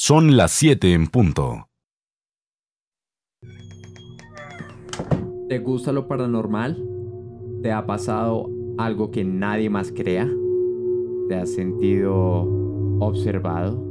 Son las 7 en punto. ¿Te gusta lo paranormal? ¿Te ha pasado algo que nadie más crea? ¿Te has sentido observado?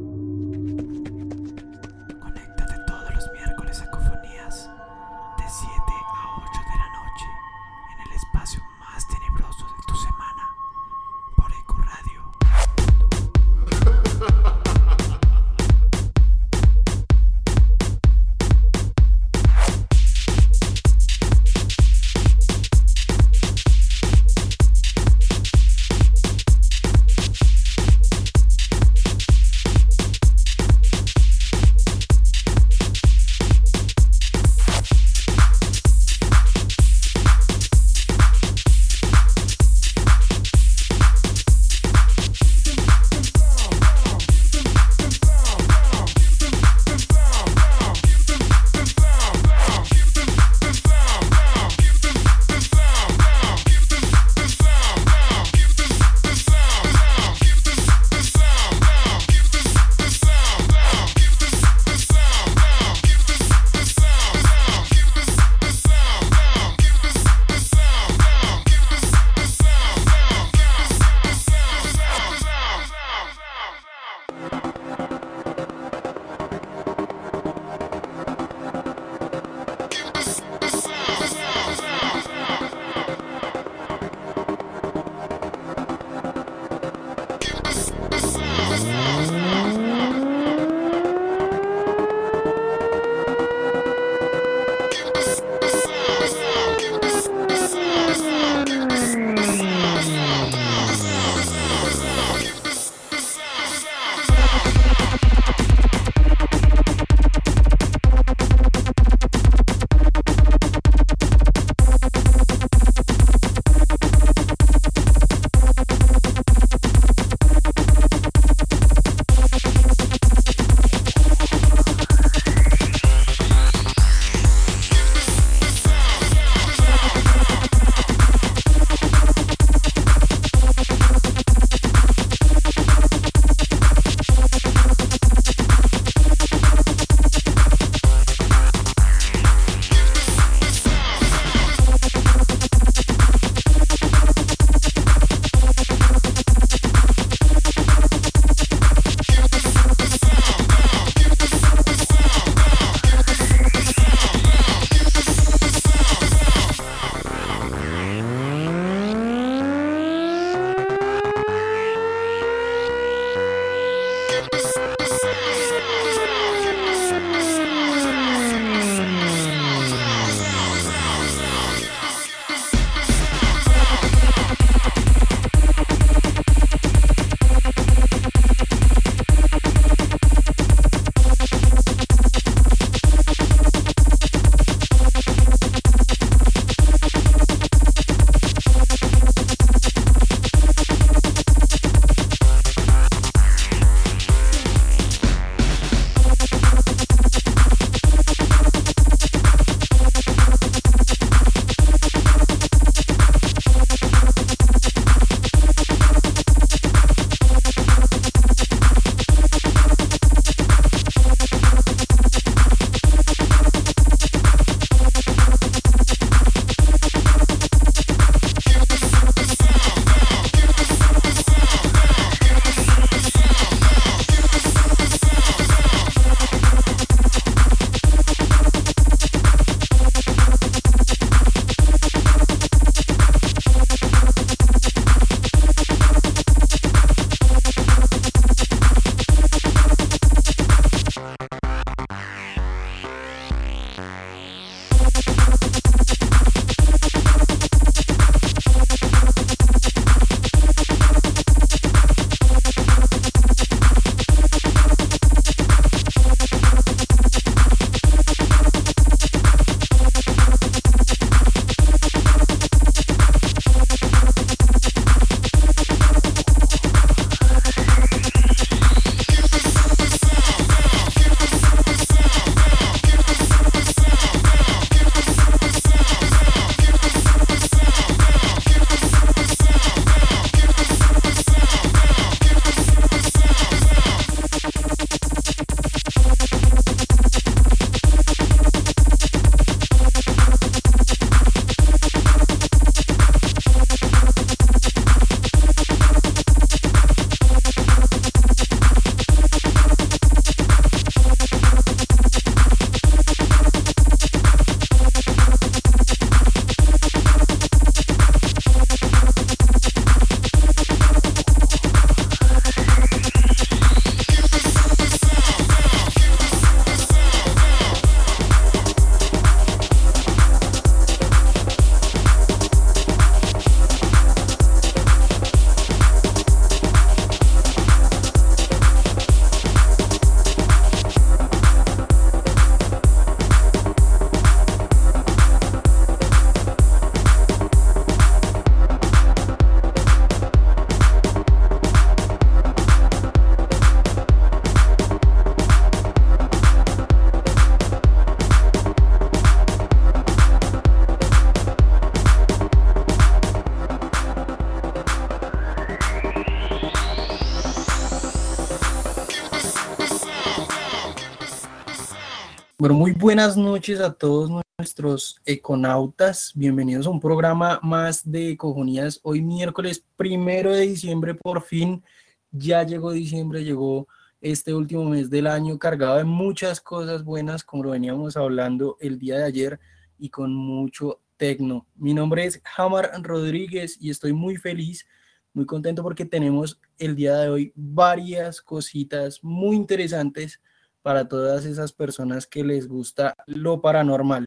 Bueno, muy buenas noches a todos nuestros econautas. Bienvenidos a un programa más de Ecofonías. Hoy miércoles primero de diciembre, por fin, ya llegó diciembre, llegó este último mes del año cargado de muchas cosas buenas, como lo veníamos hablando el día de ayer, y con mucho tecno. Mi nombre es Hamar Rodríguez y estoy muy feliz, muy contento porque tenemos el día de hoy varias cositas muy interesantes para todas esas personas que les gusta lo paranormal.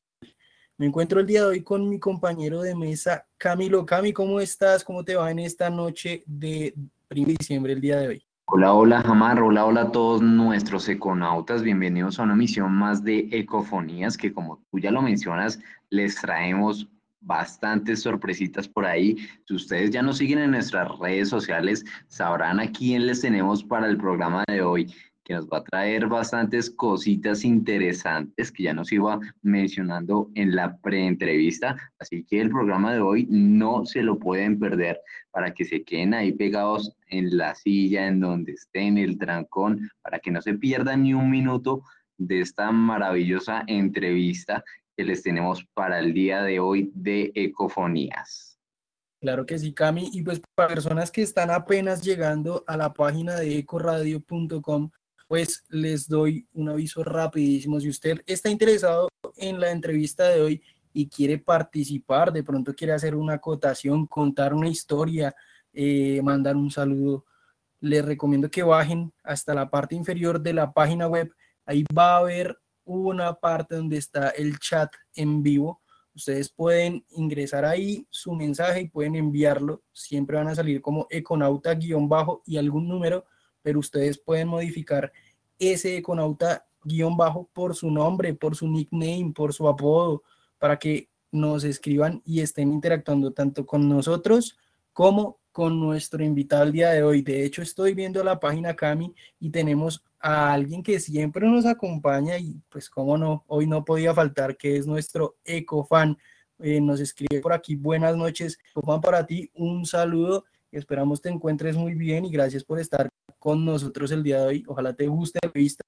Me encuentro el día de hoy con mi compañero de mesa, Camilo. Cami, ¿cómo estás? ¿Cómo te va en esta noche de 1 de diciembre, el día de hoy? Hola, hola, Jamar. Hola, hola a todos nuestros econautas. Bienvenidos a una misión más de Ecofonías, que como tú ya lo mencionas, les traemos bastantes sorpresitas por ahí. Si ustedes ya nos siguen en nuestras redes sociales, sabrán a quién les tenemos para el programa de hoy que nos va a traer bastantes cositas interesantes que ya nos iba mencionando en la preentrevista. Así que el programa de hoy no se lo pueden perder para que se queden ahí pegados en la silla, en donde estén, el trancón, para que no se pierdan ni un minuto de esta maravillosa entrevista que les tenemos para el día de hoy de Ecofonías. Claro que sí, Cami. Y pues para personas que están apenas llegando a la página de ecoradio.com, pues les doy un aviso rapidísimo. Si usted está interesado en la entrevista de hoy y quiere participar, de pronto quiere hacer una acotación, contar una historia, eh, mandar un saludo, les recomiendo que bajen hasta la parte inferior de la página web. Ahí va a haber una parte donde está el chat en vivo. Ustedes pueden ingresar ahí su mensaje y pueden enviarlo. Siempre van a salir como econauta-bajo y algún número pero ustedes pueden modificar ese econauta guion bajo por su nombre, por su nickname, por su apodo, para que nos escriban y estén interactuando tanto con nosotros como con nuestro invitado el día de hoy. De hecho, estoy viendo la página Cami y tenemos a alguien que siempre nos acompaña y pues cómo no, hoy no podía faltar, que es nuestro ecofan. Eh, nos escribe por aquí, buenas noches, ecofan para ti, un saludo, esperamos te encuentres muy bien y gracias por estar con nosotros el día de hoy. Ojalá te guste la vista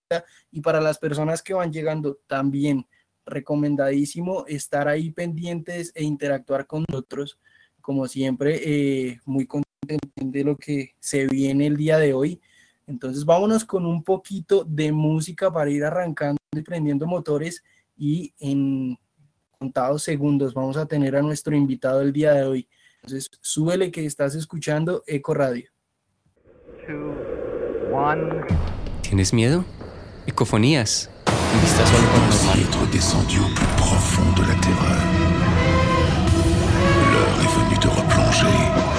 y para las personas que van llegando también recomendadísimo estar ahí pendientes e interactuar con nosotros. Como siempre, eh, muy contento de lo que se viene el día de hoy. Entonces vámonos con un poquito de música para ir arrancando y prendiendo motores y en contados segundos vamos a tener a nuestro invitado el día de hoy. Entonces súbele que estás escuchando Eco Radio. ¿Tienes miedo? Ecofonías. Un vistazo al paranormal. être descendu au plus profond de la terreur. L'heure est venue de replonger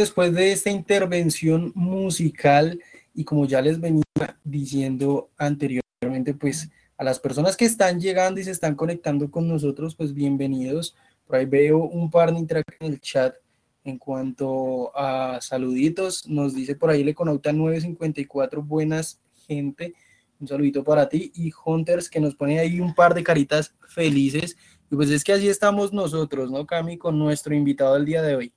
después de esta intervención musical y como ya les venía diciendo anteriormente, pues a las personas que están llegando y se están conectando con nosotros, pues bienvenidos. Por ahí veo un par de interacciones en el chat en cuanto a saluditos. Nos dice por ahí le conecta 954 buenas gente. Un saludito para ti y Hunters que nos pone ahí un par de caritas felices. Y pues es que así estamos nosotros, ¿no, Cami? Con nuestro invitado del día de hoy.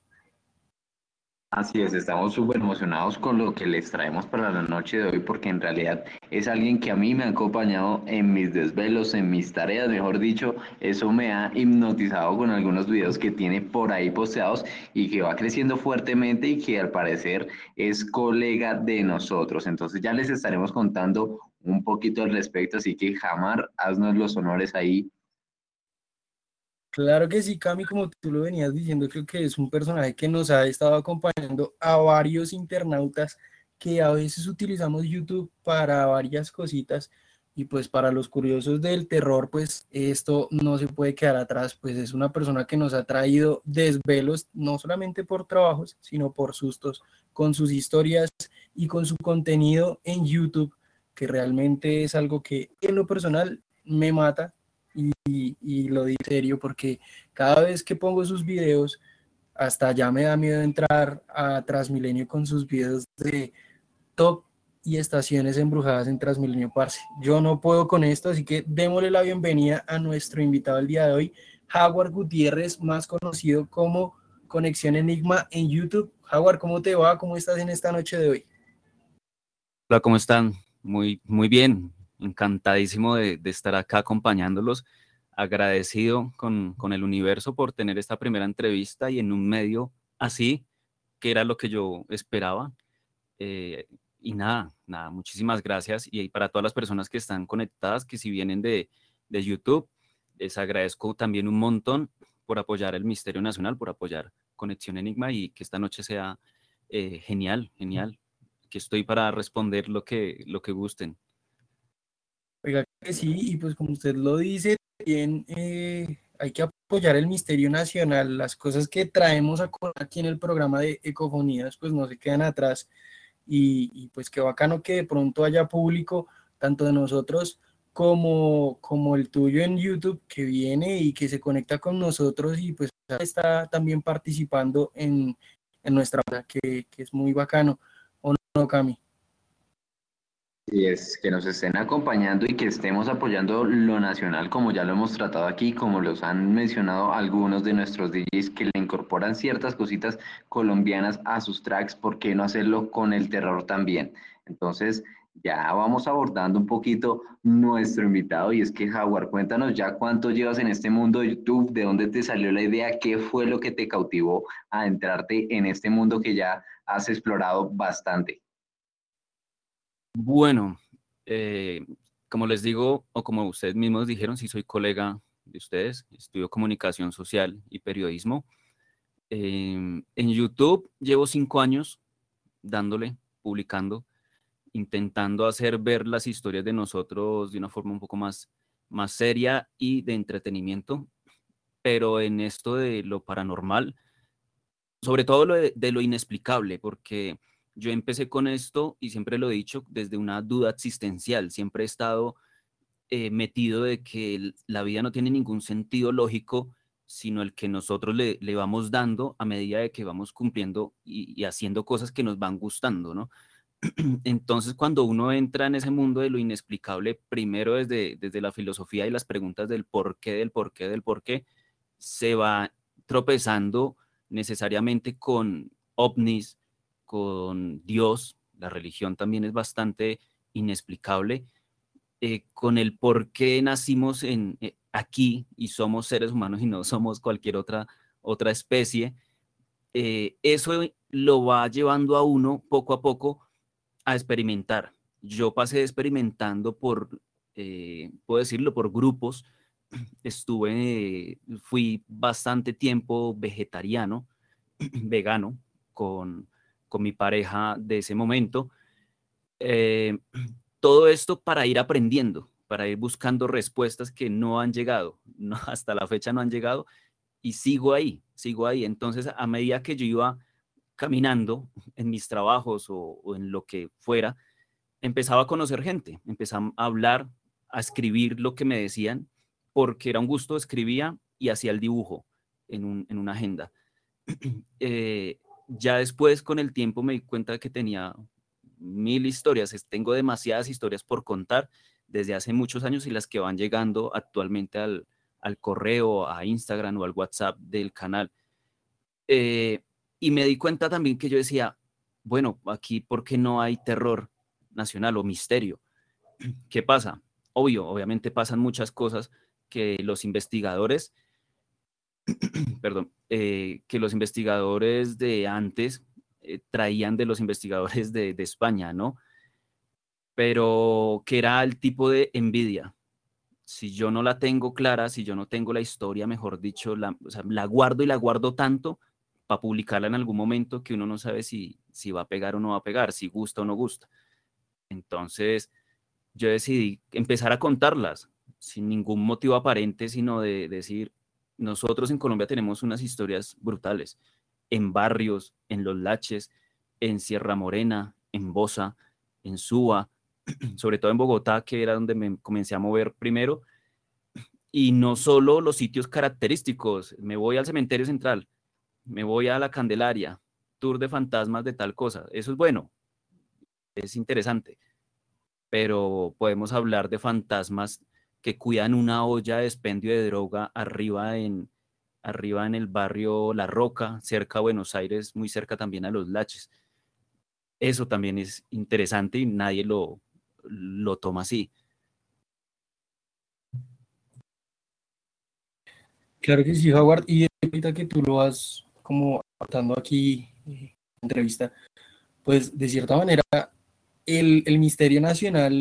Así es, estamos súper emocionados con lo que les traemos para la noche de hoy porque en realidad es alguien que a mí me ha acompañado en mis desvelos, en mis tareas, mejor dicho, eso me ha hipnotizado con algunos videos que tiene por ahí posteados y que va creciendo fuertemente y que al parecer es colega de nosotros. Entonces ya les estaremos contando un poquito al respecto, así que Jamar, haznos los honores ahí Claro que sí, Cami, como tú lo venías diciendo, creo que es un personaje que nos ha estado acompañando a varios internautas que a veces utilizamos YouTube para varias cositas y pues para los curiosos del terror, pues esto no se puede quedar atrás, pues es una persona que nos ha traído desvelos, no solamente por trabajos, sino por sustos, con sus historias y con su contenido en YouTube, que realmente es algo que en lo personal me mata y, lo di serio porque cada vez que pongo sus videos, hasta ya me da miedo entrar a Transmilenio con sus videos de top y estaciones embrujadas en Transmilenio Parce. Yo no puedo con esto, así que démosle la bienvenida a nuestro invitado el día de hoy, Jaguar Gutiérrez, más conocido como Conexión Enigma en YouTube. Jaguar, ¿cómo te va? ¿Cómo estás en esta noche de hoy? Hola, ¿cómo están? Muy, muy bien encantadísimo de, estar acá acompañándolos, agradecido con, el universo por tener esta primera entrevista y en un medio así, que era lo que yo esperaba. Eh, y nada, nada, muchísimas gracias. Y para todas las personas que están conectadas, que si vienen de, de YouTube, les agradezco también un montón por apoyar el Misterio Nacional, por apoyar Conexión Enigma y que esta noche sea eh, genial, genial. Que estoy para responder lo que, lo que gusten. Oiga, que sí, y pues como usted lo dice, también eh, hay que apoyar el misterio nacional, las cosas que traemos aquí en el programa de Ecofonías, pues no se quedan atrás, y, pues qué bacano que de pronto haya público, tanto de nosotros como, como el tuyo en YouTube, que viene y que se conecta con nosotros y pues está también participando en, en nuestra que, que es muy bacano, ¿o no, Cami? Y es que nos estén acompañando y que estemos apoyando lo nacional, como ya lo hemos tratado aquí, como los han mencionado algunos de nuestros DJs que le incorporan ciertas cositas colombianas a sus tracks, ¿por qué no hacerlo con el terror también? Entonces, ya vamos abordando un poquito nuestro invitado y es que Jaguar, cuéntanos ya cuánto llevas en este mundo de YouTube, de dónde te salió la idea, qué fue lo que te cautivó a entrarte en este mundo que ya has explorado bastante. Bueno, eh, como les digo, o como ustedes mismos dijeron, sí soy colega de ustedes, estudio comunicación social y periodismo. Em, en YouTube llevo cinco años dándole, publicando, intentando hacer ver las historias de nosotros de una forma un poco más, más seria y de entretenimiento, pero en esto de lo paranormal, sobre todo lo de lo inexplicable, porque yo empecé con esto y siempre lo he dicho desde una duda existencial, siempre he estado eh, metido de que la vida no tiene ningún sentido lógico, sino el que nosotros le, vamos dando a medida de que vamos cumpliendo y, haciendo cosas que nos van gustando, ¿no? Entonces, cuando uno entra en ese mundo de lo inexplicable, primero desde, desde la filosofía y las preguntas del por qué, del por qué, del por qué, se va tropezando necesariamente con ovnis, con Dios, la religión también es bastante inexplicable, eh, con el por qué nacimos en, eh, aquí y somos seres humanos y no somos cualquier otra, otra especie, eh, eso lo va llevando a uno poco a poco a experimentar. Yo pasé experimentando por, puedo decirlo, por grupos. Estuve, fui bastante tiempo vegetariano, vegano, con con mi pareja de ese momento. Eh, todo esto para ir aprendiendo, para ir buscando respuestas que no han llegado, hasta la fecha no han llegado y sigo ahí, sigo ahí. Entonces, a medida que yo iba caminando en mis trabajos o, o en lo que fuera, empezaba a conocer gente, empezaba a hablar, a escribir lo que me decían, porque era un gusto, escribía y hacía el dibujo en, un- en una agenda. Eh, ya después, con el tiempo, me di cuenta que tenía mil historias, tengo demasiadas historias por contar desde hace muchos años y las que van llegando actualmente al, al correo, a Instagram o al WhatsApp del canal. Eh, y me di cuenta también que yo decía, bueno, aquí, ¿por qué no hay terror nacional o misterio? ¿Qué pasa? Obvio, obviamente pasan muchas cosas que los investigadores, perdón, eh, que los investigadores de antes eh, traían de los investigadores de, de España, ¿no? Pero que era el tipo de envidia. Si yo no la tengo clara, si yo no tengo la historia, mejor dicho, la, o sea, la guardo y la guardo tanto para publicarla en algún momento que uno no sabe si, si va a pegar o no va a pegar, si gusta o no gusta. Entonces, yo decidí empezar a contarlas sin ningún motivo aparente, sino de decir, nosotros en Colombia tenemos unas historias brutales, en barrios, en Los Laches, en Sierra Morena, en Bosa, en Suba, sobre todo en Bogotá, que era donde me comencé a mover primero, y no solo los sitios característicos, me voy al cementerio central, me voy a la Candelaria, tour de fantasmas de tal cosa, eso es bueno, es interesante, pero podemos hablar de fantasmas que cuidan una olla de expendio de droga arriba en, arriba en el barrio La Roca, cerca a Buenos Aires, muy cerca también a Los Laches. Eso también es interesante y nadie lo, lo toma así. Claro que sí, Howard. Y ahorita que tú lo vas como tratando aquí eh, en entrevista, pues de cierta manera el, el misterio nacional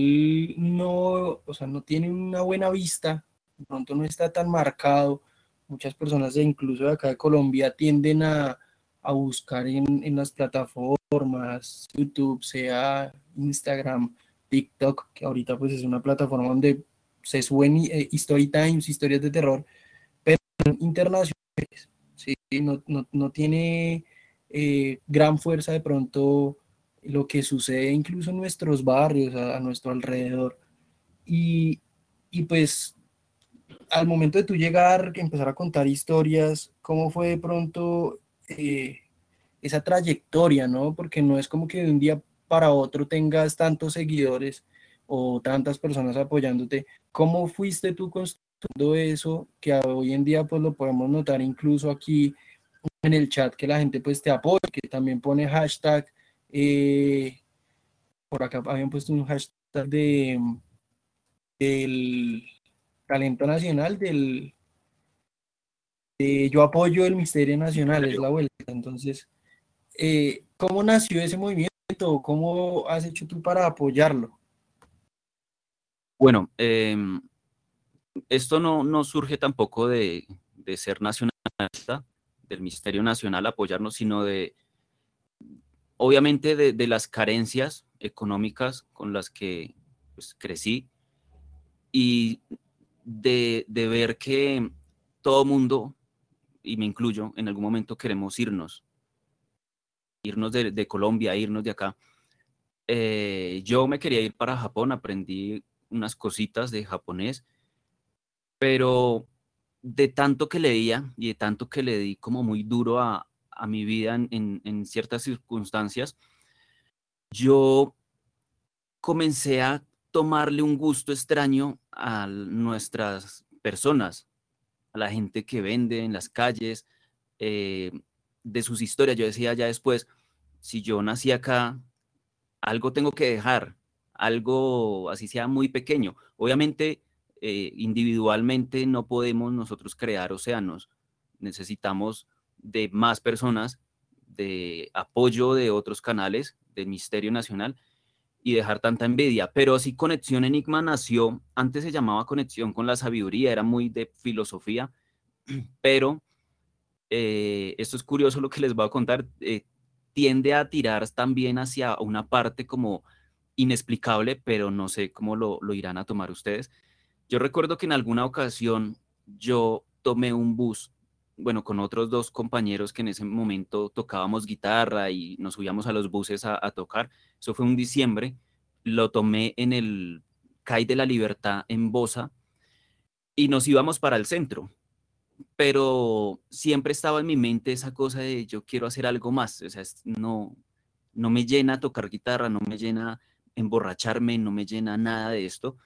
no, o sea, no tiene una buena vista, de pronto no está tan marcado. Muchas personas, incluso de acá de Colombia, tienden a, a buscar en, en las plataformas, YouTube, sea Instagram, TikTok, que ahorita pues es una plataforma donde se suben eh, story times, historias de terror, pero internacionales, ¿sí? no, no, no tiene eh, gran fuerza de pronto lo que sucede incluso en nuestros barrios, a, nuestro alrededor. Y, y, pues al momento de tú llegar, empezar a contar historias, ¿cómo fue de pronto eh, esa trayectoria, no? Porque no es como que de un día para otro tengas tantos seguidores o tantas personas apoyándote. ¿Cómo fuiste tú construyendo eso que hoy en día pues lo podemos notar incluso aquí en el chat que la gente pues te apoya, que también pone hashtag eh, por acá habían puesto un hashtag de del talento nacional del de yo apoyo el misterio nacional es la vuelta. Entonces eh, cómo nació ese movimiento cómo has hecho tú para apoyarlo bueno eh, esto no, no, surge tampoco de, de ser nacionalista del misterio nacional apoyarnos sino de obviamente de, de, las carencias económicas con las que pues, crecí y de, de, ver que todo mundo, y me incluyo, en algún momento queremos irnos, irnos de, de Colombia, irnos de acá. Eh, yo me quería ir para Japón, aprendí unas cositas de japonés, pero de tanto que leía y de tanto que le di como muy duro a, a mi vida en, en, ciertas circunstancias, yo comencé a tomarle un gusto extraño a nuestras personas, a la gente que vende en las calles, eh, de sus historias. Yo decía ya después, si yo nací acá, algo tengo que dejar, algo así sea muy pequeño. Obviamente, eh, individualmente no podemos nosotros crear océanos, necesitamos de más personas, de apoyo de otros canales, del Misterio Nacional y dejar tanta envidia. Pero sí, Conexión Enigma nació, antes se llamaba Conexión con la Sabiduría, era muy de filosofía, pero eh, esto es curioso lo que les voy a contar, eh, tiende a tirar también hacia una parte como inexplicable, pero no sé cómo lo, lo irán a tomar ustedes. Yo recuerdo que en alguna ocasión yo tomé un bus bueno, con otros dos compañeros que en ese momento tocábamos guitarra y nos subíamos a los buses a, tocar. Eso fue un diciembre. Lo tomé en el CAI de la Libertad en Bosa y nos íbamos para el centro. Pero siempre estaba en mi mente esa cosa de yo quiero hacer algo más. O sea, no, no me llena tocar guitarra, no me llena emborracharme, no me llena nada de esto.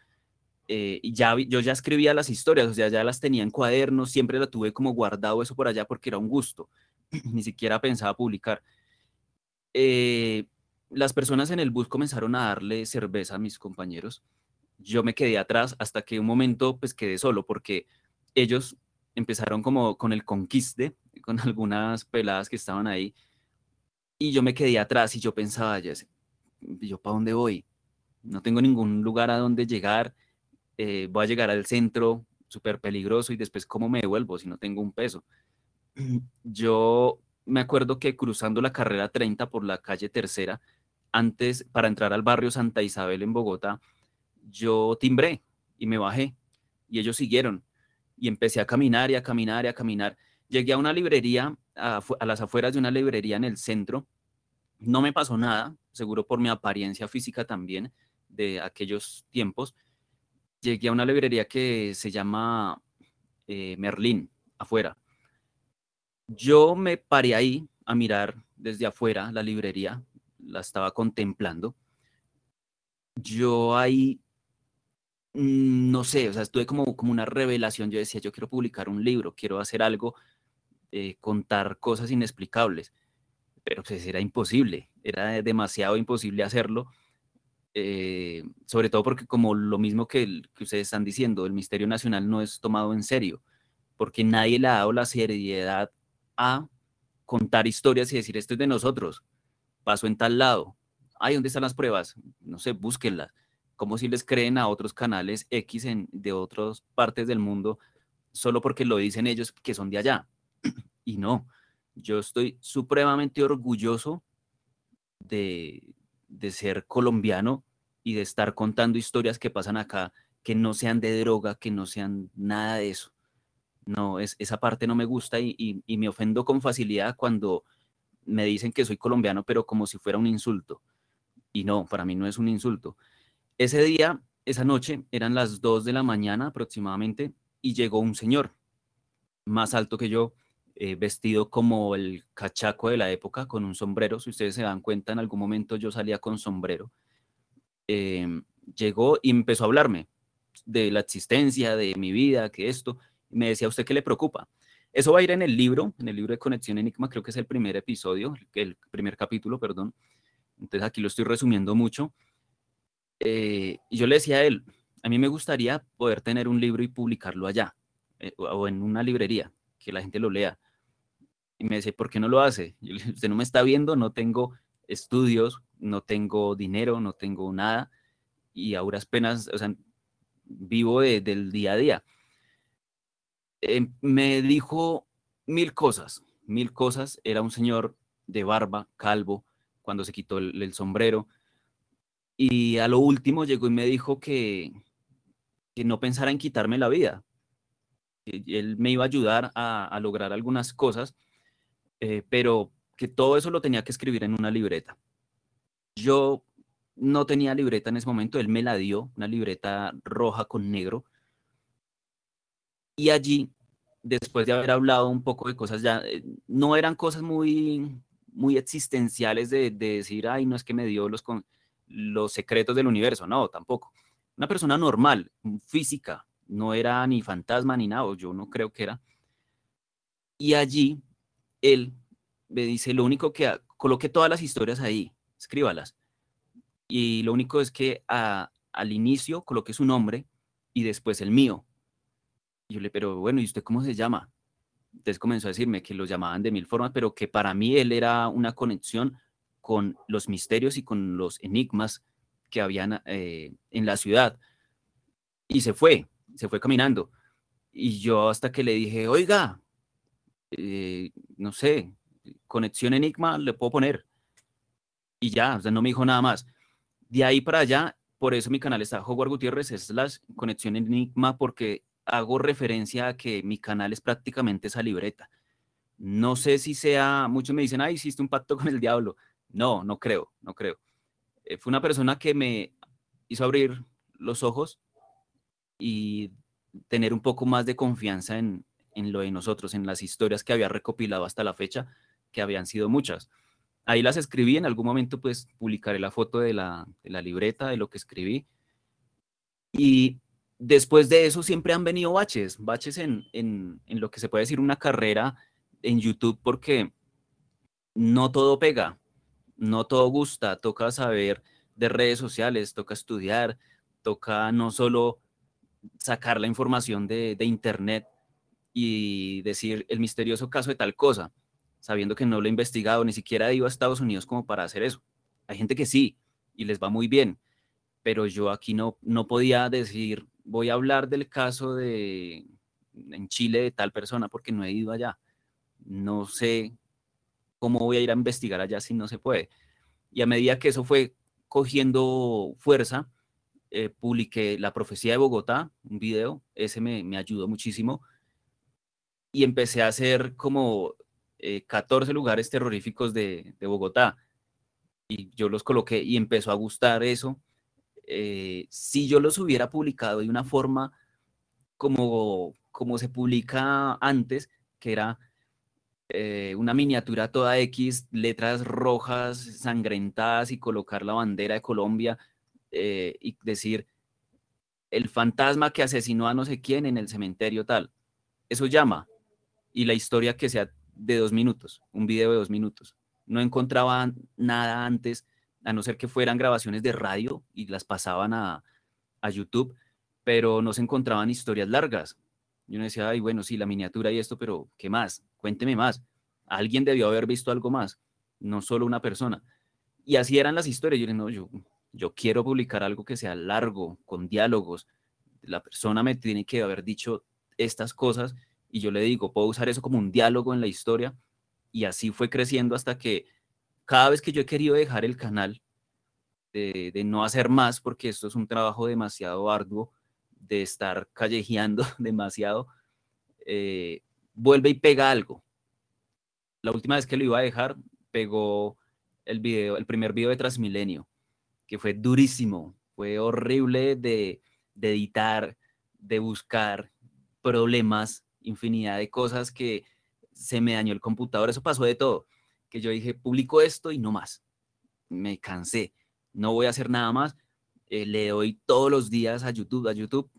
Eh, y ya, yo ya escribía las historias, o sea, ya las tenía en cuadernos, siempre la tuve como guardado eso por allá porque era un gusto, ni siquiera pensaba publicar. Eh, las personas en el bus comenzaron a darle cerveza a mis compañeros. Yo me quedé atrás hasta que un momento pues quedé solo porque ellos empezaron como con el conquiste, con algunas peladas que estaban ahí y yo me quedé atrás y yo pensaba, yo para dónde voy? No tengo ningún lugar a donde llegar, eh, voy a llegar al centro súper peligroso y después cómo me devuelvo si no tengo un peso. Yo me acuerdo que cruzando la carrera 30 por la calle Tercera, antes para entrar al barrio Santa Isabel en Bogotá, yo timbré y me bajé y ellos siguieron y empecé a caminar y a caminar y a caminar. Llegué a una librería, a, las afueras de una librería en el centro. No me pasó nada, seguro por mi apariencia física también de aquellos tiempos. Llegué a una librería que se llama eh, Merlín, afuera. Yo me paré ahí a mirar desde afuera la librería, la estaba contemplando. Yo ahí, mm, no sé, o sea, estuve como, como una revelación. Yo decía, yo quiero publicar un libro, quiero hacer algo, eh, contar cosas inexplicables, pero pues era imposible, era demasiado imposible hacerlo. Eh, sobre todo porque como lo mismo que, el- que ustedes están diciendo, el misterio nacional no es tomado en serio, porque nadie le ha dado la seriedad a contar historias y decir, esto es de nosotros, pasó en tal lado. Ay, ¿dónde están las pruebas? No sé, búsquenlas. Como si les creen a otros canales X en, de otras partes del mundo solo porque lo dicen ellos que son de allá. Y no, yo estoy supremamente orgulloso de, de ser colombiano y de estar contando historias que pasan acá que no sean de droga, que no sean nada de eso. No, es, esa parte no me gusta y, y- me ofendo con facilidad cuando me dicen que soy colombiano, pero como si fuera un insulto. Y no, para mí no es un insulto. Ese día, esa noche, eran las 2 de la mañana aproximadamente y llegó un señor más alto que yo, eh, vestido como el cachaco de la época, con un sombrero. Si ustedes se dan cuenta, en algún momento yo salía con sombrero. Em, llegó y empezó a hablarme de la existencia, de mi vida, que esto. Me decía, ¿a usted qué le preocupa? Eso va a ir en el libro, en el libro de Conexión Enigma, creo que es el primer episodio, el primer capítulo, perdón. Entonces aquí lo estoy resumiendo mucho. Eh, y yo le decía a él, a mí me gustaría poder tener un libro y publicarlo allá, eh, o- en una librería, que la gente lo lea. Y me dice, ¿por qué no lo hace? Yo usted no me está viendo, no tengo estudios, no tengo dinero, no tengo nada, y a duras penas, o sea, vivo de- del día a día. Eh, me dijo mil cosas, mil cosas. Era un señor de barba, calvo, cuando se quitó el, sombrero. Y a lo último llegó y me dijo que, que no pensara en quitarme la vida. que él me iba a ayudar a, a lograr algunas cosas, eh, pero que todo eso lo tenía que escribir en una libreta. Yo no tenía libreta en ese momento, él me la dio, una libreta roja con negro. Y allí, después de haber hablado un poco de cosas ya, eh, no eran cosas muy, muy existenciales de, de decir, ay, no es que me dio los, con- los secretos del universo, no, tampoco. Una persona normal, física, no era ni fantasma ni nada, yo no creo que era. Y allí, él me dice, lo único que, coloque todas las historias ahí, escríbalas. Y lo único es que a- al inicio coloque su nombre y después el mío. Y yo le, pero bueno, ¿y usted cómo se llama? Entonces comenzó a decirme que lo llamaban de mil formas, pero que para mí él era una conexión con los misterios y con los enigmas que habían eh, en la ciudad. Y se fue, se fue caminando. Y yo hasta que le dije, oiga, eh, no sé, conexión enigma le puedo poner. Y ya, o sea, no me dijo nada más. De ahí para allá, por eso mi canal está Howard Gutiérrez, la conexión enigma, porque hago referencia a que mi canal es prácticamente esa libreta. No sé si sea, muchos me dicen, ay, hiciste un pacto con el diablo. No, no creo, no creo. Eh, fue una persona que me hizo abrir los ojos y tener un poco más de confianza en, en lo de nosotros, en las historias que había recopilado hasta la fecha, que habían sido muchas. Ahí las escribí, en algún momento pues publicaré la foto de la, de la libreta, de lo que escribí. Y después de eso siempre han venido baches, baches en, en, en lo que se puede decir una carrera en YouTube, porque no todo pega, no todo gusta, toca saber de redes sociales, toca estudiar, toca no solo sacar la información de, de internet y decir el misterioso caso de tal cosa, sabiendo que no lo he investigado, ni siquiera he ido a Estados Unidos como para hacer eso. Hay gente que sí, y les va muy bien, pero yo aquí no, no podía decir, voy a hablar del caso de en Chile de tal persona porque no he ido allá. No sé cómo voy a ir a investigar allá si no se puede. Y a medida que eso fue cogiendo fuerza, eh, publiqué La Profecía de Bogotá, un video, ese me, me ayudó muchísimo, y empecé a hacer como 14 eh, lugares terroríficos de, de, Bogotá, y yo los coloqué y empezó a gustar eso. Eh, si yo los hubiera publicado de una forma como, como se publica antes, que era eh, una miniatura toda X, letras rojas, sangrentadas y colocar la bandera de Colombia eh, y decir el fantasma que asesinó a no sé quién en el cementerio tal. Eso llama. Y la historia que sea de dos minutos, un video de dos minutos. No encontraba nada antes, a no ser que fueran grabaciones de radio y las pasaban a, a YouTube, pero no se encontraban historias largas. Yo no decía, ay, bueno, sí, la miniatura y esto, pero ¿qué más? Cuénteme más. Alguien debió haber visto algo más, no solo una persona. Y así eran las historias. Yo dije, no, yo, yo quiero publicar algo que sea largo, con diálogos. La persona me tiene que haber dicho estas cosas y yo le digo, puedo usar eso como un diálogo en la historia. Y así fue creciendo hasta que cada vez que yo he querido dejar el canal, de, no hacer más, porque esto es un trabajo demasiado arduo, de estar callejeando demasiado, eh, vuelve y pega algo. La última vez que lo iba a dejar, pegó el video, el primer video de Transmilenio, que fue durísimo, fue horrible de editar, de buscar problemas, infinidad de cosas que se me dañó el computador, eso pasó de todo, que yo dije, publico esto y no más, me cansé, no voy a hacer nada más, eh, le doy todos los días a YouTube, a YouTube,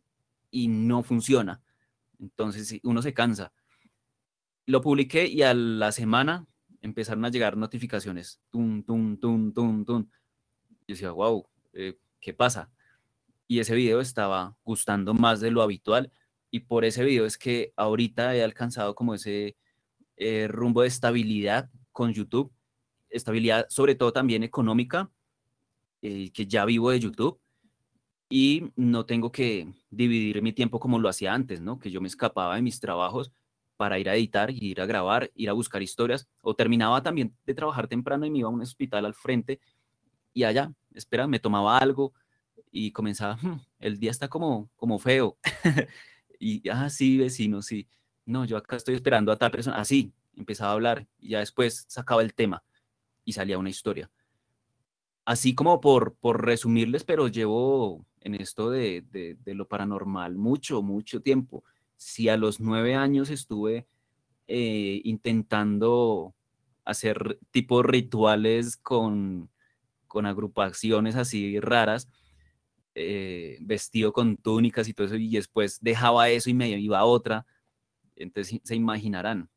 y no funciona. Entonces uno se cansa. Lo publiqué y a la semana empezaron a llegar notificaciones. Tum, tum, tum, tum, tum. Yo decía, wow, eh, ¿qué pasa? Y ese video estaba gustando más de lo habitual. Y por ese video es que ahorita he alcanzado como ese eh, rumbo de estabilidad con YouTube. Estabilidad sobre todo también económica, eh, que ya vivo de YouTube y no tengo que dividir mi tiempo como lo hacía antes, ¿no? Que yo me escapaba de mis trabajos para ir a editar, ir a grabar, ir a buscar historias, o terminaba también de trabajar temprano y me iba a un hospital al frente y allá, espera, me tomaba algo y comenzaba, hmm, el día está como, como feo. y, ah, sí, vecino, sí. No, yo acá estoy esperando a tal persona. Así, empezaba a hablar y ya después sacaba el tema y salía una historia. Así como por, por resumirles, pero llevo en esto de, de, lo paranormal mucho, mucho tiempo. Si a los nueve años estuve eh, intentando hacer tipo rituales con, con agrupaciones así raras, eh, vestido con túnicas y todo eso, y después dejaba eso y me iba a otra, entonces se imaginarán.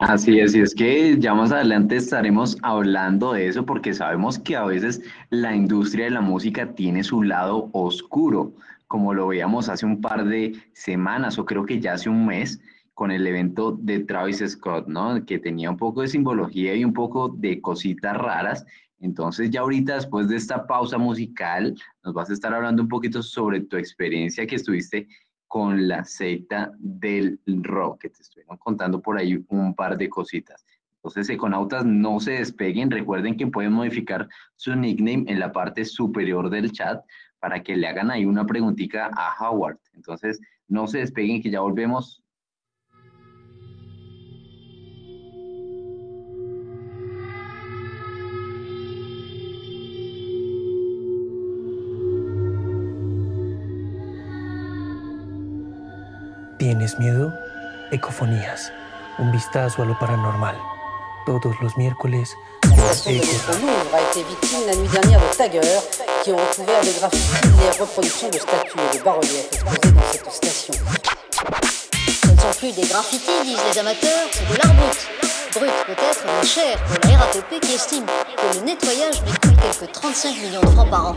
Así es, y es que ya más adelante estaremos hablando de eso porque sabemos que a veces la industria de la música tiene su lado oscuro, como lo veíamos hace un par de semanas o creo que ya hace un mes con el evento de Travis Scott, ¿no? Que tenía un poco de simbología y un poco de cositas raras. Entonces ya ahorita después de esta pausa musical nos vas a estar hablando un poquito sobre tu experiencia que estuviste con la secta del rock, que te estoy contando por ahí un par de cositas. Entonces, Econautas, no se despeguen. Recuerden que pueden modificar su nickname en la parte superior del chat para que le hagan ahí una preguntita a Howard. Entonces, no se despeguen, que ya volvemos ¿Tienes miedo? Ecofonías. Un vistazo a lo paranormal. Todos miércoles La a été victime la nuit dernière de taggeurs qui ont recouvert de graffitis les reproductions de statues et de bas-reliefs exposés dans cette station. Ce ne sont plus des graffitis, disent les amateurs, c'est de l'art brut. Brut peut-être, mais cher pour la qui estime que le nettoyage lui coûte quelques 35 millions de francs par an.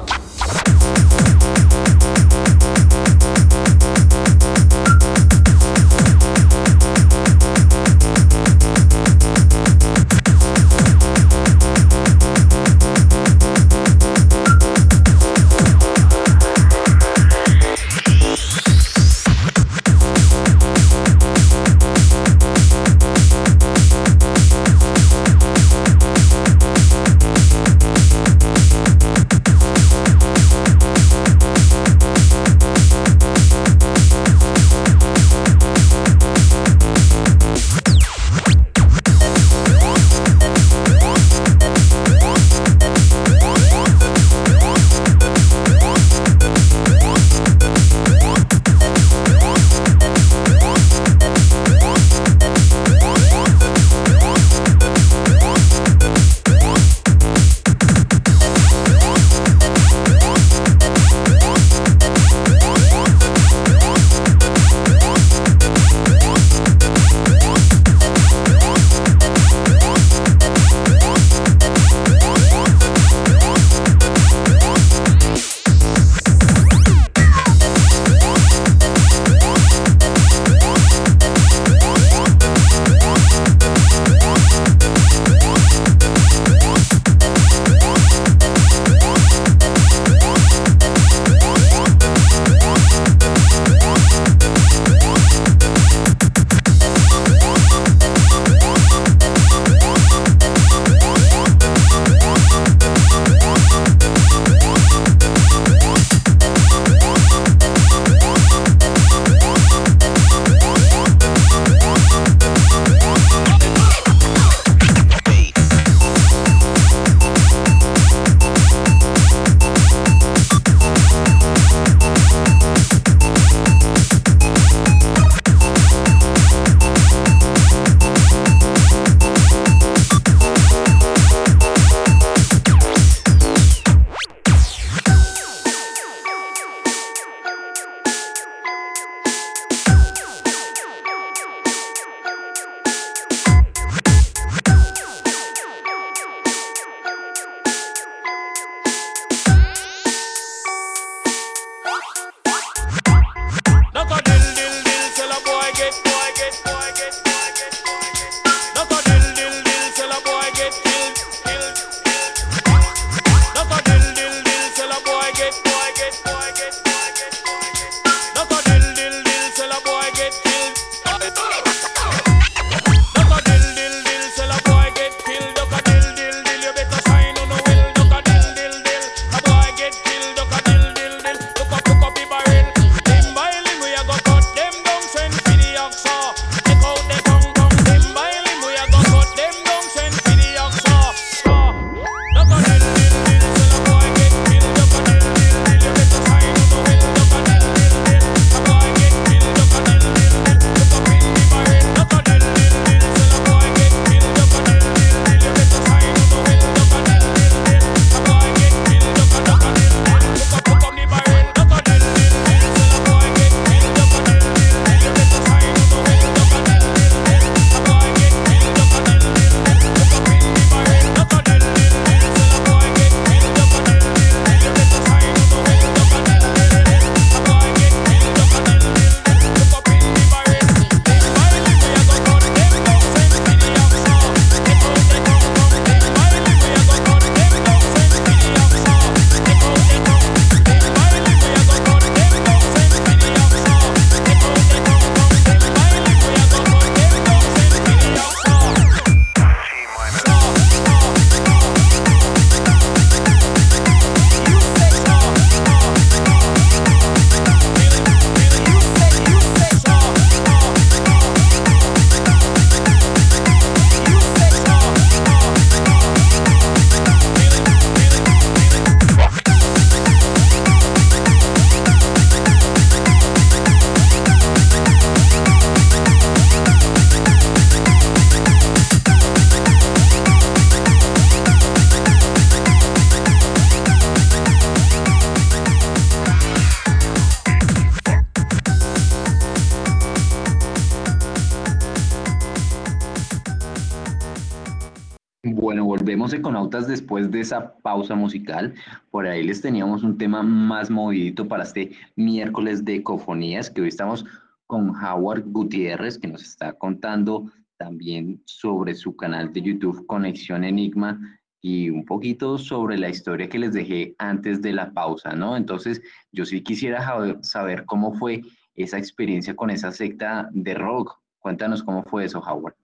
Pausa musical. Por ahí les teníamos un tema más movidito para este miércoles de Ecofonías, que hoy estamos con Howard Gutiérrez, que nos está contando también sobre su canal de YouTube Conexión Enigma y un poquito sobre la historia que les dejé antes de la pausa, ¿no? Entonces, yo sí quisiera saber cómo fue esa experiencia con esa secta de rock. Cuéntanos cómo fue eso, Howard.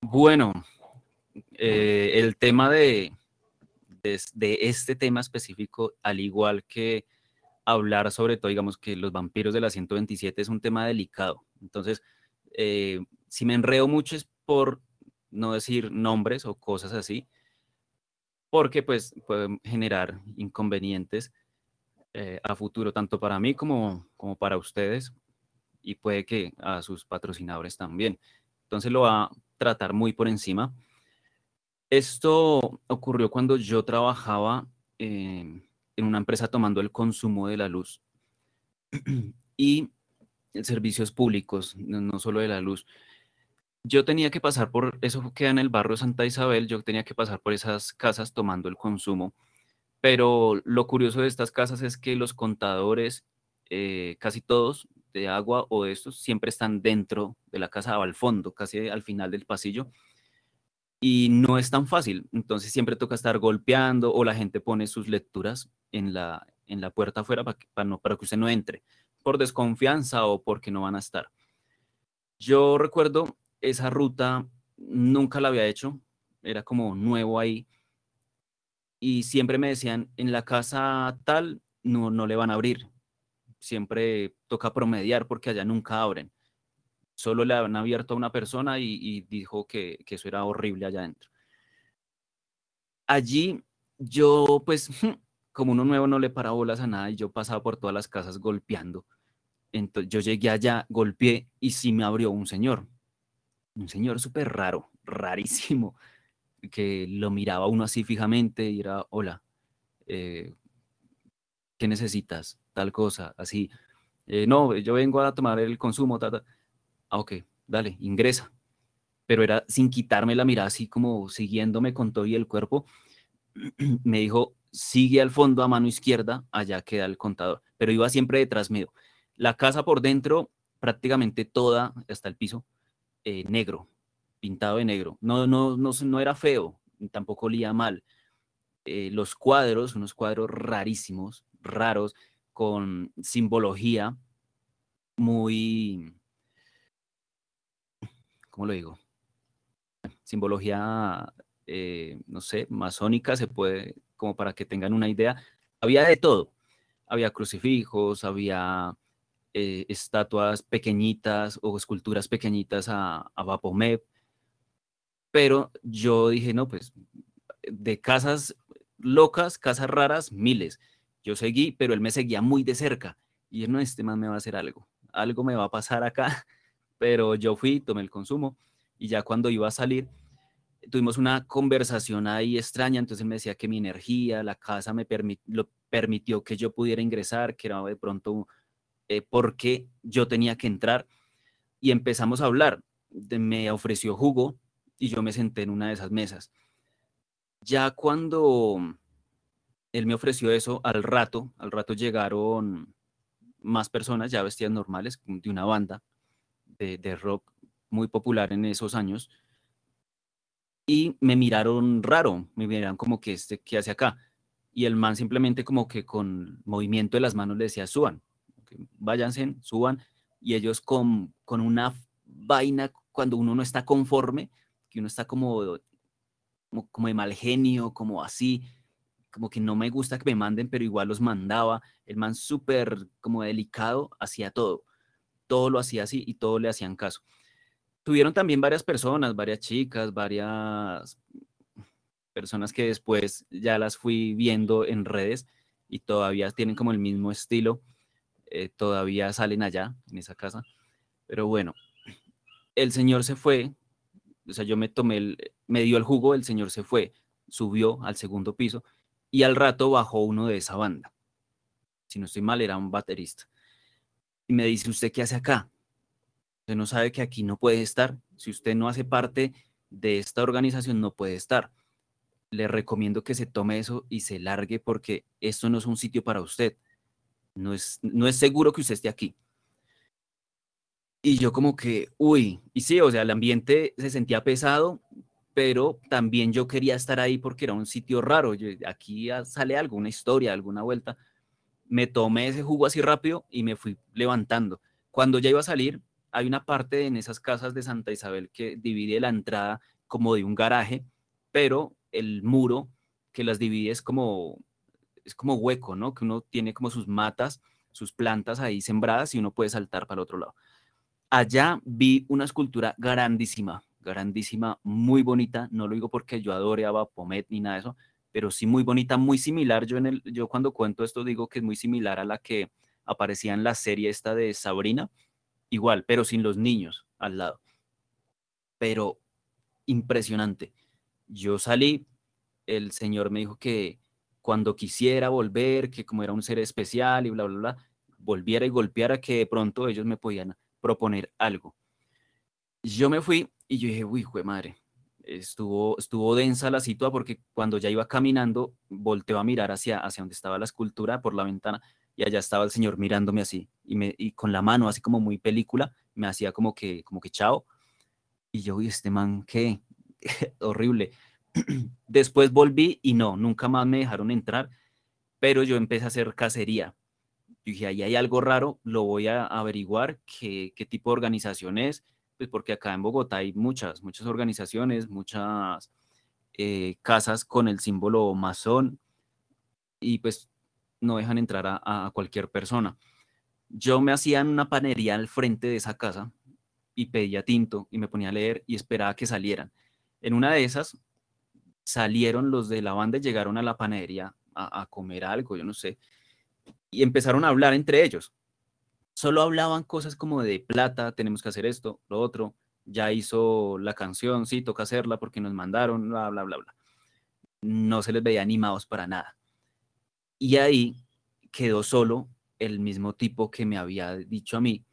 Bueno, eh, el tema de, de, este tema específico, al igual que hablar sobre todo, digamos que los vampiros de la 127 es un tema delicado. Entonces, eh, si me enredo mucho es por no decir nombres o cosas así, porque pues pueden generar inconvenientes eh, a futuro, tanto para mí como, como para ustedes, y puede que a sus patrocinadores también. Entonces lo va a tratar muy por encima. Esto ocurrió cuando yo trabajaba en una empresa tomando el consumo de la luz y servicios públicos, no solo de la luz. Yo tenía que pasar por, eso queda en el barrio Santa Isabel, yo tenía que pasar por esas casas tomando el consumo, pero lo curioso de estas casas es que los contadores, eh, casi todos de agua o de estos, siempre están dentro de la casa al fondo, casi al final del pasillo y no es tan fácil. Entonces siempre toca estar golpeando o la gente pone sus lecturas en la, en la puerta afuera para que, para, no, para que usted no entre, por desconfianza o porque no van a estar. Yo recuerdo esa ruta, nunca la había hecho, era como nuevo ahí. Y siempre me decían, en la casa tal, no, no le van a abrir. Siempre toca promediar porque allá nunca abren solo le han abierto a una persona y, dijo que, eso era horrible allá adentro. Allí yo, pues, como uno nuevo no le para bolas a nada y yo pasaba por todas las casas golpeando. Entonces yo llegué allá, golpeé y sí me abrió un señor. Un señor súper raro, rarísimo, que lo miraba uno así fijamente y era, hola, eh, ¿qué necesitas? Tal cosa, así. Eh, no, yo vengo a tomar el consumo, tal, ah, ok, dale, ingresa. Pero era sin quitarme la mirada, así como siguiéndome con todo y el cuerpo. Me dijo, sigue al fondo a mano izquierda, allá queda el contador. Pero iba siempre detrás mío. La casa por dentro, prácticamente toda, hasta el piso, eh, negro, pintado de negro. No, no, no, no era feo, tampoco olía mal. Eh, los cuadros, unos cuadros rarísimos, raros, con simbología muy, ¿cómo lo digo? Simbología, eh, no sé, masónica, se puede, como para que tengan una idea. Había de todo. Había crucifijos, había eh, estatuas pequeñitas o esculturas pequeñitas a, a. Pero yo dije, no, pues de casas locas, casas raras, miles. Yo seguí, pero él me seguía muy de cerca. Y no, este man me va a hacer algo. Algo me va a pasar acá pero yo fui, tomé el consumo y ya cuando iba a salir, tuvimos una conversación ahí extraña, entonces él me decía que mi energía, la casa me lo permitió que yo pudiera ingresar, que era de pronto eh, porque yo tenía que entrar y empezamos a hablar. me ofreció jugo y yo me senté en una de esas mesas. Ya cuando él me ofreció eso, al rato, al rato llegaron más personas ya vestidas normales de una banda de, rock muy popular en esos años y me miraron raro, me miraron como que este, ¿qué hace acá? Y el man simplemente como que con movimiento de las manos le decía, suban, váyanse, suban, y ellos con, con una vaina, cuando uno no está conforme, que uno está como, como, como de mal genio, como así, como que no me gusta que me manden, pero igual los mandaba, el man súper como delicado, hacía todo todo lo hacía así y todo le hacían caso. Tuvieron también varias personas, varias chicas, varias personas que después ya las fui viendo en redes y todavía tienen como el mismo estilo, eh, todavía salen allá, en esa casa. Pero bueno, el señor se fue, o sea, yo me tomé, el, me dio el jugo, el señor se fue, subió al segundo piso y al rato bajó uno de esa banda. Si no estoy mal, era un baterista y me dice, ¿usted qué hace acá? Usted no sabe que aquí no puede estar. Si usted no hace parte de esta organización, no puede estar. le recomiendo que se tome eso y se largue porque esto no es un sitio para usted. No es, no es seguro que usted esté aquí. Y yo como que, uy, y sí, o sea, el ambiente se sentía pesado, pero también yo quería estar ahí porque era un sitio raro. aquí sale algo, una historia, alguna vuelta. Me tomé ese jugo así rápido y me fui levantando. Cuando ya iba a salir, hay una parte en esas casas de Santa Isabel que divide la entrada como de un garaje, pero el muro que las divide es como, es como hueco, ¿no? Que uno tiene como sus matas, sus plantas ahí sembradas y uno puede saltar para el otro lado. Allá vi una escultura grandísima, grandísima, muy bonita. No lo digo porque yo adore a ni nada de eso, pero sí muy bonita, muy similar. Yo, en el, yo cuando cuento esto digo que es muy similar a la que aparecía en la serie esta de Sabrina, igual, pero sin los niños al lado. Pero impresionante. Yo salí, el señor me dijo que cuando quisiera volver, que como era un ser especial y bla, bla, bla, volviera y golpeara, que de pronto ellos me podían proponer algo. Yo me fui y yo dije, uy, madre, estuvo, estuvo densa la situación porque cuando ya iba caminando, volteó a mirar hacia, hacia donde estaba la escultura por la ventana y allá estaba el señor mirándome así y, me, y con la mano así como muy película, me hacía como que, como que chao. Y yo, uy, este man, qué horrible. Después volví y no, nunca más me dejaron entrar, pero yo empecé a hacer cacería. Yo dije, ahí hay algo raro, lo voy a averiguar, qué, qué tipo de organización es, pues porque acá en Bogotá hay muchas, muchas organizaciones, muchas eh, casas con el símbolo masón y pues no dejan entrar a, cualquier persona. Yo me hacía en una panería al frente de esa casa y pedía tinto y me ponía a leer y esperaba que salieran. En una de esas salieron los de la banda y llegaron a la panadería a, a comer algo, yo no sé, y empezaron a hablar entre ellos. Solo hablaban cosas como de plata, tenemos que hacer esto, lo otro, ya hizo la canción, sí, toca hacerla porque nos mandaron, bla, bla, bla, bla. No se les veía animados para nada. Y ahí quedó solo el mismo tipo que me había dicho a mí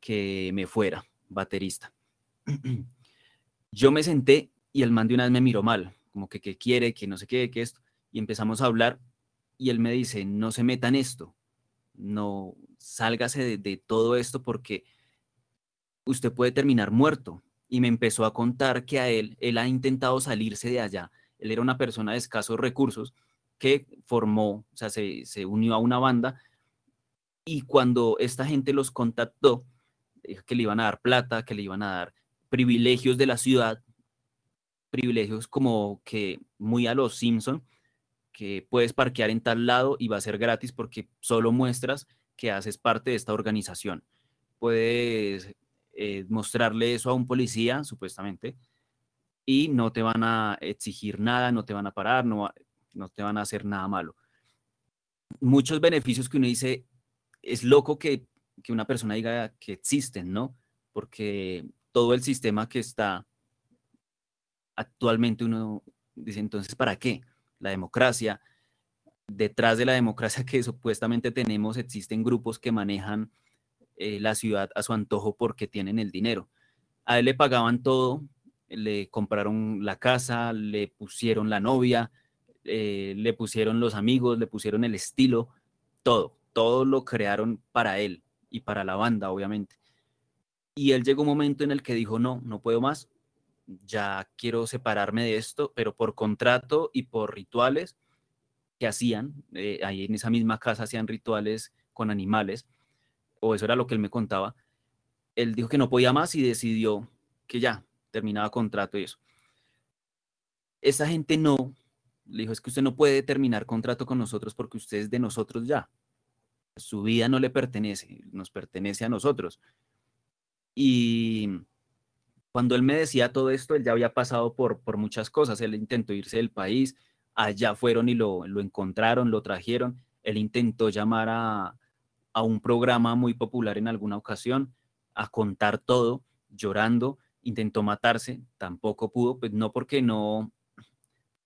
que me fuera, baterista. Yo me senté y el man de una vez me miró mal, como que qué quiere, que no sé qué, que esto, y empezamos a hablar y él me dice, no se meta en esto, no, sálgase de, todo esto porque usted puede terminar muerto. Y me empezó a contar que a él, él ha intentado salirse de allá. Él era una persona de escasos recursos que formó, o sea, se, se unió a una banda y cuando esta gente los contactó, que le iban a dar plata, que le iban a dar privilegios de la ciudad, privilegios como que muy a los Simpson, que puedes parquear en tal lado y va a ser gratis porque solo muestras que haces parte de esta organización. Puedes eh, mostrarle eso a un policía, supuestamente, y no te van a exigir nada, no te van a parar, no, no te van a hacer nada malo. Muchos beneficios que uno dice, es loco que, que una persona diga que existen, ¿no? Porque todo el sistema que está actualmente uno dice, entonces, ¿para qué? La democracia. Detrás de la democracia que supuestamente tenemos existen grupos que manejan eh, la ciudad a su antojo porque tienen el dinero. A él le pagaban todo, le compraron la casa, le pusieron la novia, eh, le pusieron los amigos, le pusieron el estilo, todo, todo lo crearon para él y para la banda, obviamente. Y él llegó un momento en el que dijo, no, no puedo más, ya quiero separarme de esto, pero por contrato y por rituales que hacían, eh, ahí en esa misma casa hacían rituales con animales, o eso era lo que él me contaba, él dijo que no podía más y decidió que ya terminaba contrato y eso. Esa gente no, le dijo, es que usted no puede terminar contrato con nosotros porque usted es de nosotros ya. Su vida no le pertenece, nos pertenece a nosotros. Y cuando él me decía todo esto, él ya había pasado por, por muchas cosas. Él intentó irse del país, allá fueron y lo, lo encontraron, lo trajeron. Él intentó llamar a, a un programa muy popular en alguna ocasión, a contar todo, llorando, intentó matarse, tampoco pudo, pues no porque no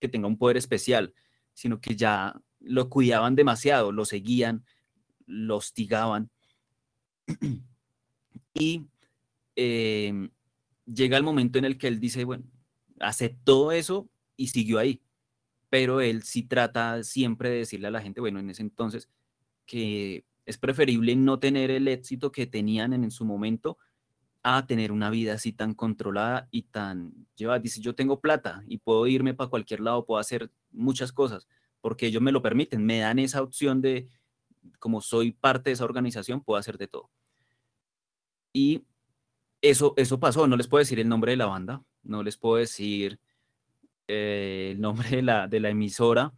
que tenga un poder especial, sino que ya lo cuidaban demasiado, lo seguían, lo hostigaban. y eh, llega el momento en el que él dice, bueno, aceptó eso y siguió ahí. pero él sí trata siempre de decirle a la gente, bueno, en ese entonces, que es preferible no tener el éxito que tenían en, su momento a tener una vida así tan controlada y tan llevada. Dice, yo tengo plata y puedo irme para cualquier lado, puedo hacer muchas cosas, porque ellos me lo permiten, me dan esa opción de, como soy parte de esa organización, puedo hacer de todo. Y eso, eso pasó, no les puedo decir el nombre de la banda, no les puedo decir eh, el nombre de la, de la emisora,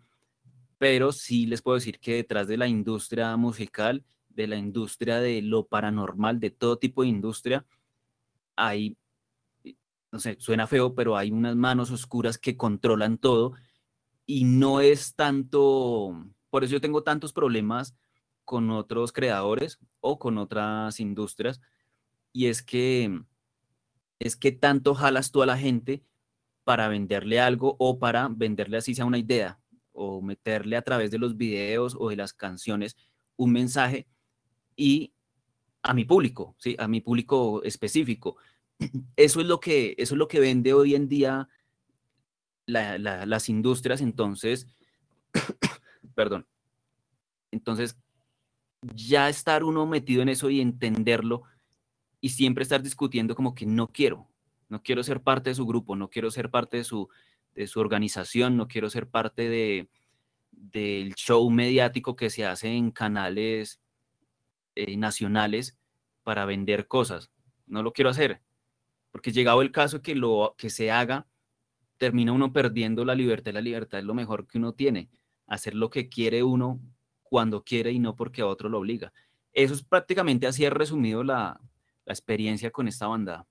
pero sí les puedo decir que detrás de la industria musical, de la industria de lo paranormal, de todo tipo de industria, hay, no sé, suena feo, pero hay unas manos oscuras que controlan todo y no es tanto, por eso yo tengo tantos problemas con otros creadores o con otras industrias, y es que es que tanto jalas tú a la gente para venderle algo o para venderle así sea una idea o meterle a través de los videos o de las canciones un mensaje y a mi público, ¿sí? a mi público específico. Eso es lo que, eso es lo que vende hoy en día las industrias, entonces, perdón, entonces ya estar uno metido en eso y entenderlo y siempre estar discutiendo como que no quiero, no quiero ser parte de su grupo, no quiero ser parte de su, de su organización, no quiero ser parte de, del show mediático que se hace en canales eh, nacionales para vender cosas. No lo quiero hacer, porque llegado el caso que lo que se haga, termina uno perdiendo la libertad. La libertad es lo mejor que uno tiene, hacer lo que quiere uno cuando quiere y no porque a otro lo obliga. Eso es prácticamente así resumido la, la experiencia con esta banda.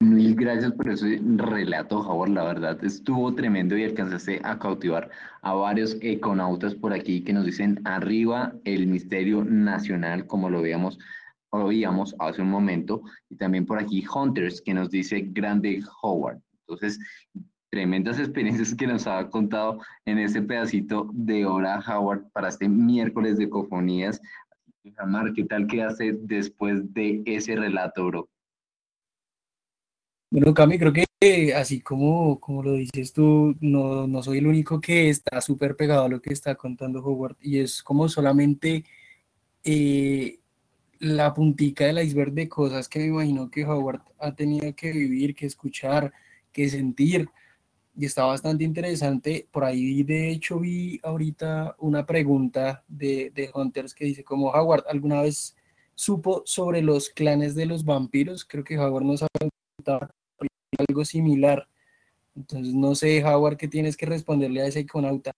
Mil gracias por ese relato, Howard. La verdad estuvo tremendo y alcanzaste a cautivar a varios econautas por aquí que nos dicen arriba el misterio nacional, como lo veíamos, oíamos hace un momento. Y también por aquí Hunters, que nos dice grande Howard. Entonces, tremendas experiencias que nos ha contado en ese pedacito de hora Howard para este miércoles de cofonías. Jamar, ¿qué tal hace después de ese relato, bro? Bueno, Cami, creo que así como, como lo dices tú, no, no soy el único que está súper pegado a lo que está contando Howard y es como solamente eh, la puntica del iceberg de cosas que me imagino que Howard ha tenido que vivir, que escuchar, que sentir y está bastante interesante. Por ahí, de hecho, vi ahorita una pregunta de, de Hunters que dice, como Howard, ¿alguna vez supo sobre los clanes de los vampiros? Creo que Howard nos ha preguntado algo similar. Entonces, no sé, Howard, ¿qué tienes que responderle a ese iconauta?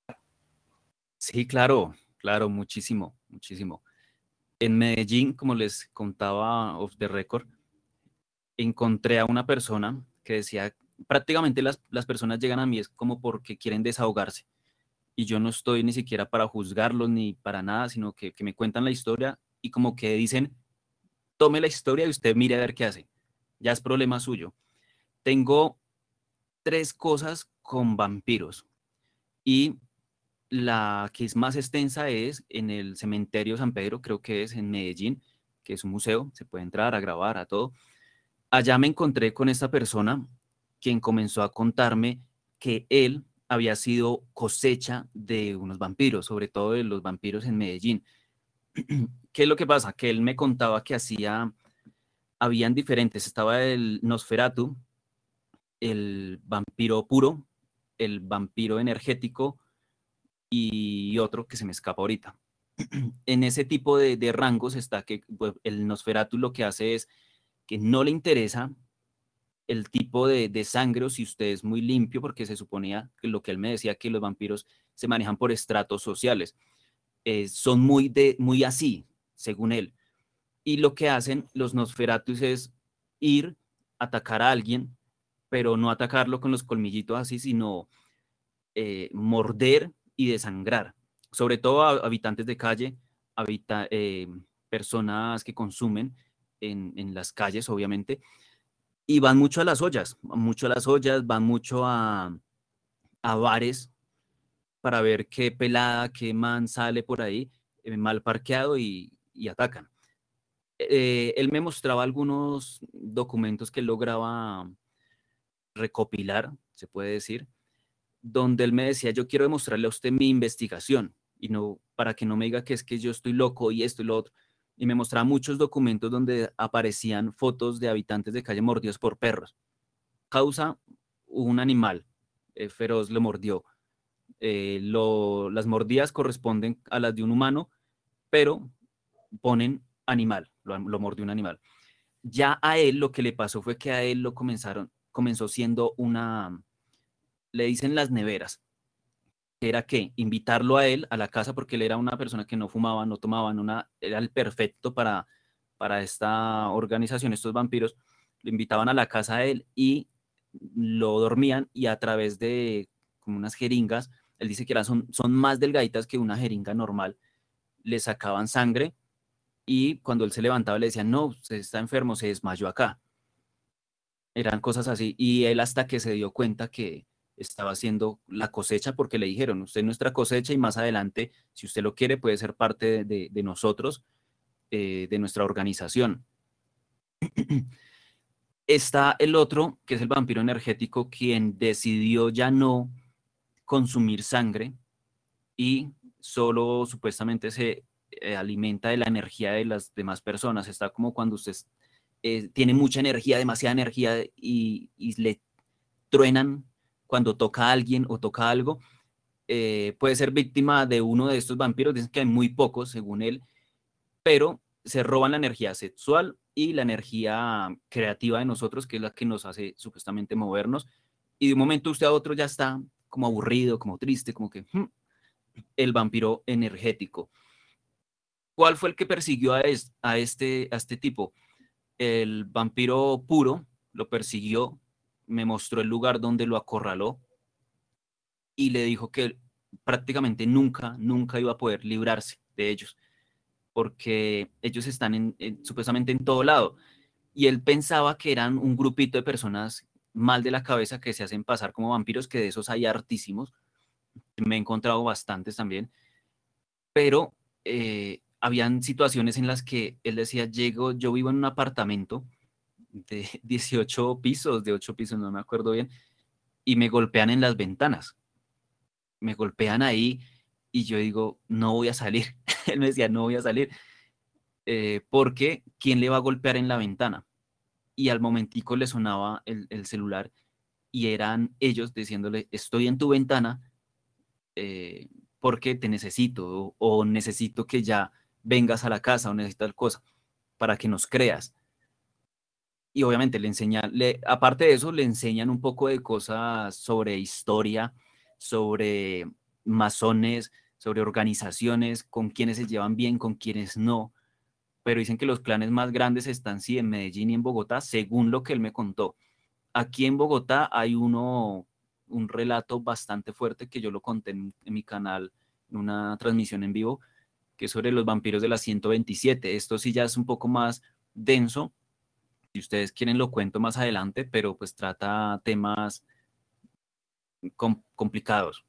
Sí, claro, claro, muchísimo, muchísimo. En Medellín, como les contaba off the record, encontré a una persona que decía prácticamente las, personas llegan a mí es como porque quieren desahogarse. Y yo no estoy ni siquiera para juzgarlos ni para nada, sino que, me cuentan la historia y como que dicen, tome la historia y usted mire a ver qué hace. Ya es problema suyo. Tengo tres cosas con vampiros. Y la que es más extensa es en el cementerio San Pedro, creo que es en Medellín, que es un museo, se puede entrar a grabar, a todo. Allá me encontré con esta persona quien comenzó a contarme que él había sido cosecha de unos vampiros, sobre todo de los vampiros en Medellín. ¿Qué es lo que pasa? Que él me contaba que hacía, habían diferentes, estaba el Nosferatu, el vampiro puro, el vampiro energético y otro que se me escapa ahorita. En ese tipo de, rangos está que pues, el Nosferatu lo que hace es que no le interesa el tipo de, sangre o si usted es muy limpio, porque se suponía que lo que él me decía, que los vampiros se manejan por estratos sociales. Eh, son muy, de, muy así, según él. Y lo que hacen los Nosferatus es ir, atacar a alguien, pero no atacarlo con los colmillitos así, sino eh, morder y desangrar. Sobre todo a habitantes de calle, habita, eh, personas que consumen en, en las calles, obviamente, y van mucho a las ollas, mucho a las ollas, van mucho a, bares para ver qué pelada, qué man sale por ahí, eh, mal parqueado y, atacan. Eh, él me mostraba algunos documentos que lograba recopilar, se puede decir, donde él me decía, yo quiero demostrarle a usted mi investigación y no para que no me diga que es que yo estoy loco y esto y lo otro. Y me mostraba muchos documentos donde aparecían fotos de habitantes de calle mordidos por perros. Causa un animal eh, feroz lo mordió. Eh, las mordidas corresponden a las de un humano, pero ponen animal, lo, lo mordió un animal. Ya a él lo que le pasó fue que a él lo comenzaron, comenzó siendo una, le dicen las neveras, era que invitarlo a él a la casa porque él era una persona que no fumaba, no tomaba, una, era el perfecto para, para esta organización, estos vampiros, le invitaban a la casa a él y lo dormían y a través de como unas jeringas, él dice que eran, son, son más delgaditas que una jeringa normal, le sacaban sangre y cuando él se levantaba le decían, no, usted está enfermo, se desmayó acá. Eran cosas así y él hasta que se dio cuenta que, estaba haciendo la cosecha porque le dijeron, usted es nuestra cosecha y más adelante, si usted lo quiere, puede ser parte de, nosotros, eh, de nuestra organización. Está el otro, que es el vampiro energético, quien decidió ya no consumir sangre y solo supuestamente se eh, alimenta de la energía de las demás personas. Está como cuando usted eh, tiene mucha energía, demasiada energía y, y le truenan cuando toca a alguien o toca algo, eh, puede ser víctima de uno de estos vampiros, dicen que hay muy pocos según él, pero se roban la energía sexual y la energía creativa de nosotros, que es la que nos hace supuestamente movernos, y de un momento usted a otro ya está como aburrido, como triste, como que hmm, el vampiro energético. ¿Cuál fue el que persiguió a, este, a este tipo? El vampiro puro lo persiguió me mostró el lugar donde lo acorraló y le dijo que prácticamente nunca, nunca iba a poder librarse de ellos, porque ellos están en, supuestamente en todo lado. Y él pensaba que eran un grupito de personas mal de la cabeza que se hacen pasar como vampiros, que de esos hay hartísimos. Me he encontrado bastantes también. Pero eh, habían situaciones en las que él decía, llego, yo vivo en un apartamento de 18 pisos, de 8 pisos, no me acuerdo bien, y me golpean en las ventanas. Me golpean ahí y yo digo, no voy a salir. Él me decía, no voy a salir. Eh, porque ¿quién le va a golpear en la ventana? Y al momentico le sonaba el, celular y eran ellos diciéndole, estoy en tu ventana eh, porque te necesito o, necesito que ya vengas a la casa o necesito tal cosa para que nos creas y obviamente le enseñan, le, aparte de eso, le enseñan un poco de cosas sobre historia, sobre masones, sobre organizaciones, con quienes se llevan bien, con quienes no. Pero dicen que los clanes más grandes están sí en Medellín y en Bogotá, según lo que él me contó. Aquí en Bogotá hay uno, un relato bastante fuerte que yo lo conté en, en mi canal, en una transmisión en vivo, que es sobre los vampiros de la 127. Esto sí ya es un poco más denso, si ustedes quieren lo cuento más adelante, pero pues trata temas complicados.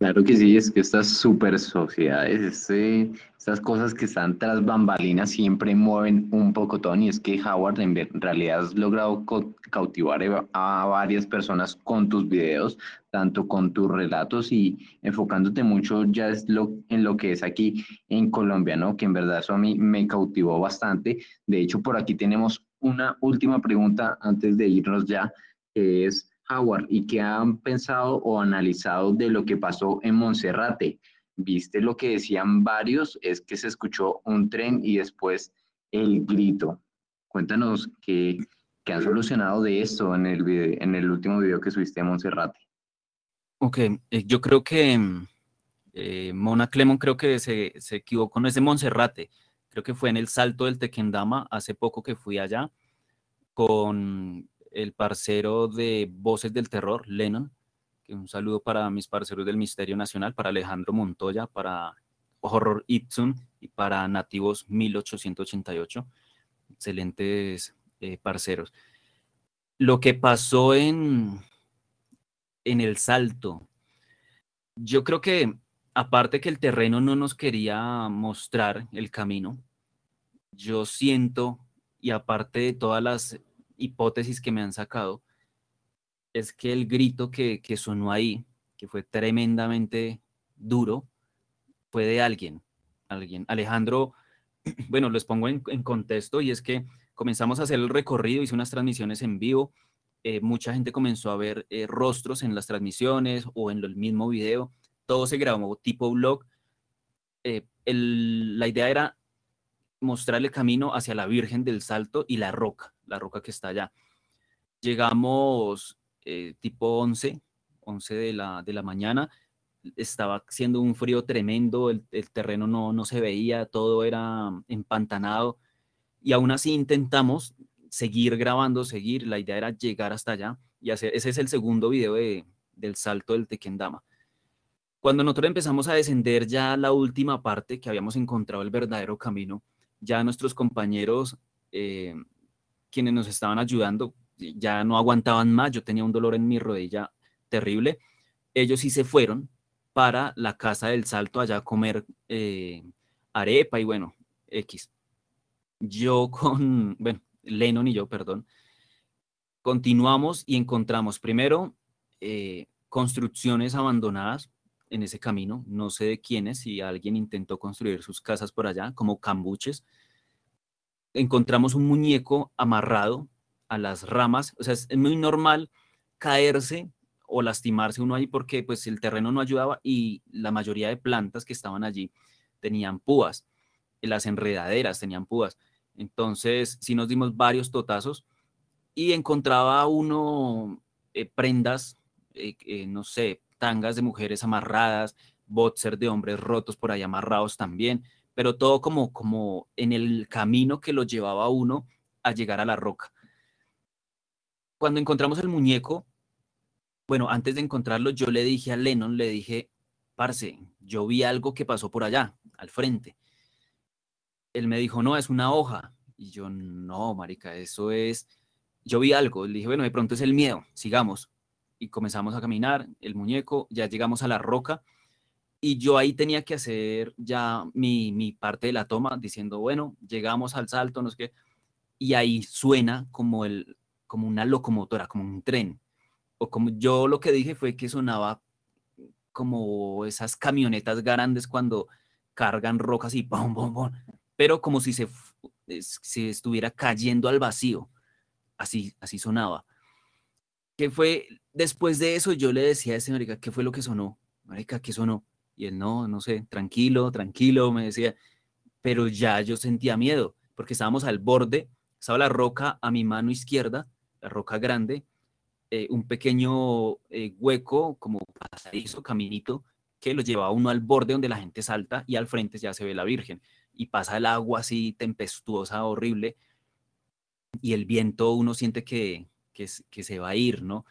Claro que sí, es que estas super sociedades, este, estas cosas que están tras bambalinas siempre mueven un poco todo. Y es que Howard, en realidad has logrado cautivar a varias personas con tus videos, tanto con tus relatos y enfocándote mucho ya es lo, en lo que es aquí en Colombia, ¿no? Que en verdad eso a mí me cautivó bastante. De hecho, por aquí tenemos una última pregunta antes de irnos ya, que es ¿y qué han pensado o analizado de lo que pasó en Monserrate? Viste lo que decían varios, es que se escuchó un tren y después el grito. Cuéntanos qué, qué han solucionado de esto en el, en el último video que subiste en Monserrate. Ok, eh, yo creo que eh, Mona Clemon creo que se, se equivocó, no es de Monserrate, creo que fue en el Salto del Tequendama, hace poco que fui allá, con el parcero de Voces del Terror, Lennon, un saludo para mis parceros del Misterio Nacional, para Alejandro Montoya, para Horror Ipsum y para Nativos 1888. Excelentes eh, parceros. Lo que pasó en, en el salto, yo creo que aparte que el terreno no nos quería mostrar el camino, yo siento, y aparte de todas las hipótesis que me han sacado, es que el grito que, que sonó ahí, que fue tremendamente duro, fue de alguien, alguien. Alejandro, bueno, les pongo en, contexto y es que comenzamos a hacer el recorrido, hice unas transmisiones en vivo, eh, mucha gente comenzó a ver eh, rostros en las transmisiones o en el mismo video, todo se grabó tipo blog. Eh, la idea era mostrar el camino hacia la Virgen del Salto y la roca, la roca que está allá. Llegamos eh, tipo 11, 11 de la, de la mañana, estaba haciendo un frío tremendo, el, terreno no, no se veía, todo era empantanado y aún así intentamos seguir grabando, seguir, la idea era llegar hasta allá y hacer, ese es el segundo video de- del salto del Tequendama. Cuando nosotros empezamos a descender ya la última parte, que habíamos encontrado el verdadero camino, ya nuestros compañeros, eh, quienes nos estaban ayudando, ya no aguantaban más, yo tenía un dolor en mi rodilla terrible, ellos sí se fueron para la casa del salto allá a comer eh, arepa y bueno, X. Yo con, bueno, Lennon y yo, perdón, continuamos y encontramos primero eh, construcciones abandonadas en ese camino, no sé de quiénes, si alguien intentó construir sus casas por allá, como cambuches. Encontramos un muñeco amarrado a las ramas, o sea, es muy normal caerse o lastimarse uno ahí porque pues el terreno no ayudaba y la mayoría de plantas que estaban allí tenían púas, las enredaderas tenían púas. Entonces, sí nos dimos varios totazos y encontraba uno eh, prendas, eh, eh, no sé, tangas de mujeres amarradas, boxers de hombres rotos por ahí amarrados también, pero todo como, como en el camino que lo llevaba a uno a llegar a la roca. Cuando encontramos el muñeco, bueno, antes de encontrarlo, yo le dije a Lennon, le dije, parce, yo vi algo que pasó por allá, al frente. Él me dijo, no, es una hoja. Y yo, no, marica, eso es... Yo vi algo, le dije, bueno, de pronto es el miedo, sigamos. Y comenzamos a caminar, el muñeco, ya llegamos a la roca. Y yo ahí tenía que hacer ya mi, mi parte de la toma, diciendo, bueno, llegamos al salto, no sé qué. Y ahí suena como, el, como una locomotora, como un tren. O como yo lo que dije fue que sonaba como esas camionetas grandes cuando cargan rocas y pum, pum, pum, pero como si se, se estuviera cayendo al vacío. Así, así sonaba. Que fue, después de eso yo le decía a ese marica, ¿qué fue lo que sonó? Marica, ¿qué sonó? Y él, no, no sé, tranquilo, tranquilo, me decía. Pero ya yo sentía miedo, porque estábamos al borde, estaba la roca a mi mano izquierda, la roca grande, eh, un pequeño eh, hueco, como pasadizo, caminito, que lo llevaba uno al borde donde la gente salta y al frente ya se ve la Virgen. Y pasa el agua así tempestuosa, horrible, y el viento uno siente que, que, que se va a ir, ¿no?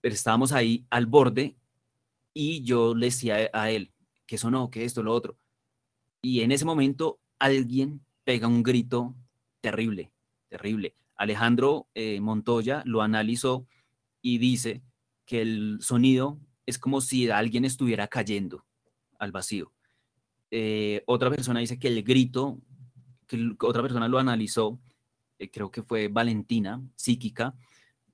Pero estábamos ahí al borde y yo le decía a él, que eso no, que esto, lo otro. Y en ese momento alguien pega un grito terrible, terrible. Alejandro eh, Montoya lo analizó y dice que el sonido es como si alguien estuviera cayendo al vacío. Eh, otra persona dice que el grito, que otra persona lo analizó, eh, creo que fue Valentina, psíquica,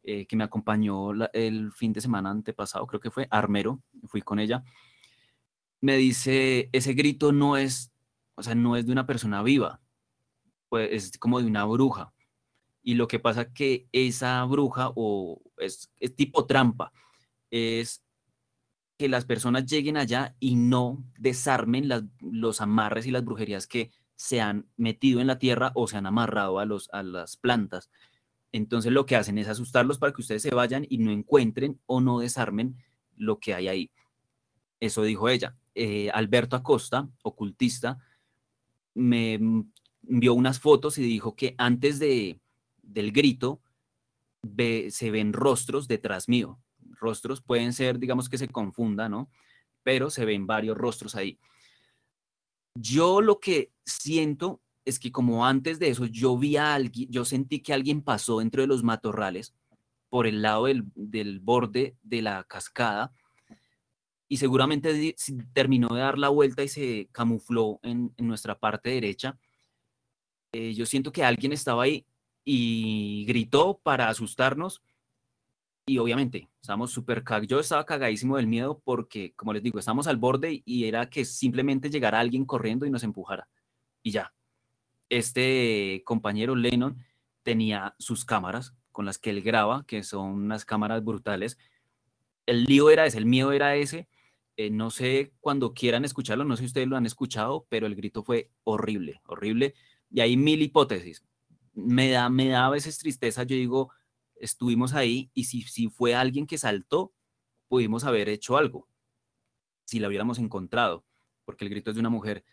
que me acompañó el fin de semana antepasado, creo que fue Armero, fui con ella, me dice, ese grito no es, o sea, no es de una persona viva, pues es como de una bruja. Y lo que pasa que esa bruja o es, es tipo trampa, es que las personas lleguen allá y no desarmen las- los amarres y las brujerías que se han metido en la tierra o se han amarrado a, los, a las plantas. Entonces lo que hacen es asustarlos para que ustedes se vayan y no encuentren o no desarmen lo que hay ahí. Eso dijo ella. Eh, Alberto Acosta, ocultista, me envió unas fotos y dijo que antes de, del grito ve- se ven rostros detrás mío. Rostros pueden ser, digamos que se confunda, ¿no? Pero se ven varios rostros ahí. Yo lo que siento es que como antes de eso yo vi a alguien, yo sentí que alguien pasó dentro de los matorrales por el lado del, del borde de la cascada y seguramente terminó de dar la vuelta y se camufló en, en nuestra parte derecha. Eh, yo siento que alguien estaba ahí y gritó para asustarnos, y obviamente, estábamos súper cagados. Yo estaba cagadísimo del miedo porque, como les digo, estábamos al borde y era que simplemente llegara alguien corriendo y nos empujara. Y ya. Este compañero Lennon tenía sus cámaras con las que él graba, que son unas cámaras brutales. El lío era ese, el miedo era ese. Eh, no sé cuando quieran escucharlo, no sé si ustedes lo han escuchado, pero el grito fue horrible, horrible. Y hay mil hipótesis. Me da, me da a veces tristeza, yo digo, estuvimos ahí y si, si fue alguien que saltó, pudimos haber hecho algo, si la hubiéramos encontrado, porque el grito es de una mujer.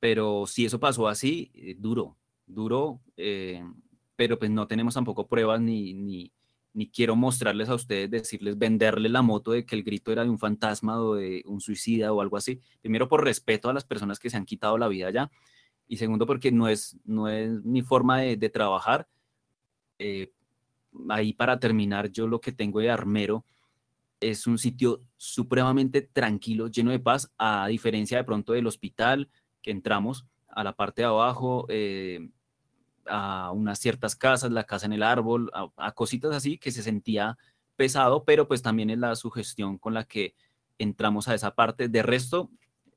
Pero si eso pasó así, eh, duro, duro, eh, pero pues no tenemos tampoco pruebas ni, ni, quiero mostrarles a ustedes, decirles, venderle la moto de que el grito era de un fantasma o de un suicida o algo así. Primero por respeto a las personas que se han quitado la vida ya y segundo porque no es, no es mi forma de, de trabajar. Eh, ahí para terminar, yo lo que tengo de armero es un sitio supremamente tranquilo, lleno de paz, a diferencia de pronto del hospital que entramos a la parte de abajo, eh, a unas ciertas casas, la casa en el árbol, a, cositas así que se sentía pesado, pero pues también es la sugestión con la que entramos a esa parte. De resto,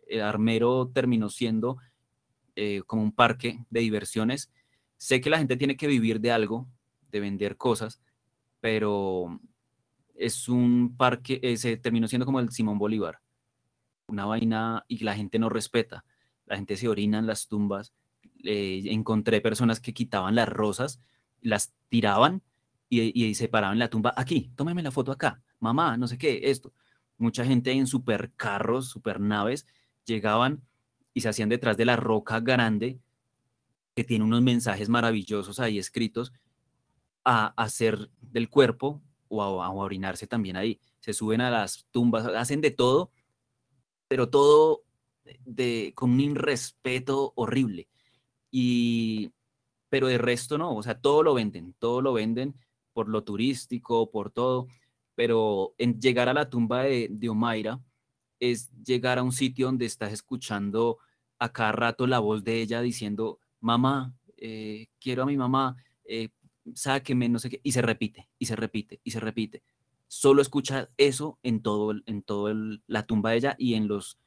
el armero terminó siendo eh, como un parque de diversiones. Sé que la gente tiene que vivir de algo, de vender cosas, pero es un parque, eh, se terminó siendo como el Simón Bolívar, una vaina y la gente no respeta, la gente se orina en las tumbas, eh, encontré personas que quitaban las rosas, las tiraban y, y, se la tumba, aquí, tómeme la foto acá, mamá, no sé qué, esto. Mucha gente en supercarros, supernaves, llegaban y se hacían detrás de la roca grande que tiene unos mensajes maravillosos ahí escritos a hacer del cuerpo o a, orinarse también ahí. Se suben a las tumbas, hacen de todo, pero todo de, con un irrespeto horrible. Y, pero de resto no, o sea, todo lo venden, todo lo venden por lo turístico, por todo, pero en llegar a la tumba de, de Omaira es llegar a un sitio donde estás escuchando a cada rato la voz de ella diciendo, mamá, eh, quiero a mi mamá, eh, sáqueme, no sé qué, y se repite, y se repite, y se repite. Solo escucha eso en todo, en todo la tumba de ella y en los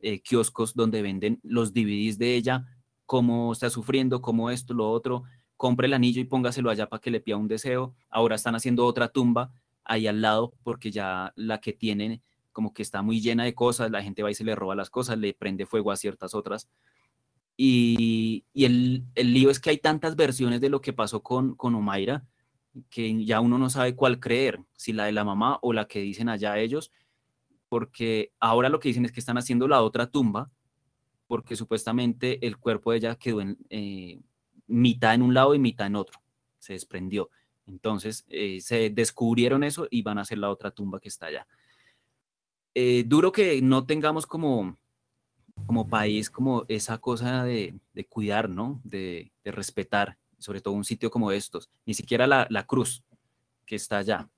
eh, kioscos donde venden los DVDs de ella, cómo está sufriendo, cómo esto, lo otro. Compre el anillo y póngaselo allá para que le pida un deseo. Ahora están haciendo otra tumba ahí al lado porque ya la que tienen como que está muy llena de cosas, la gente va y se le roba las cosas, le prende fuego a ciertas otras. Y, el, lío es que hay tantas versiones de lo que pasó con, con Omaira que ya uno no sabe cuál creer, si la de la mamá o la que dicen allá ellos, porque ahora lo que dicen es que están haciendo la otra tumba, porque supuestamente el cuerpo de ella quedó en eh, mitad en un lado y mitad en otro, se desprendió. Entonces eh, se descubrieron eso y van a hacer la otra tumba que está allá. Eh, duro que no tengamos como como país como esa cosa de, cuidar, ¿no? De, respetar, sobre todo un sitio como estos, ni siquiera la, la cruz que está allá.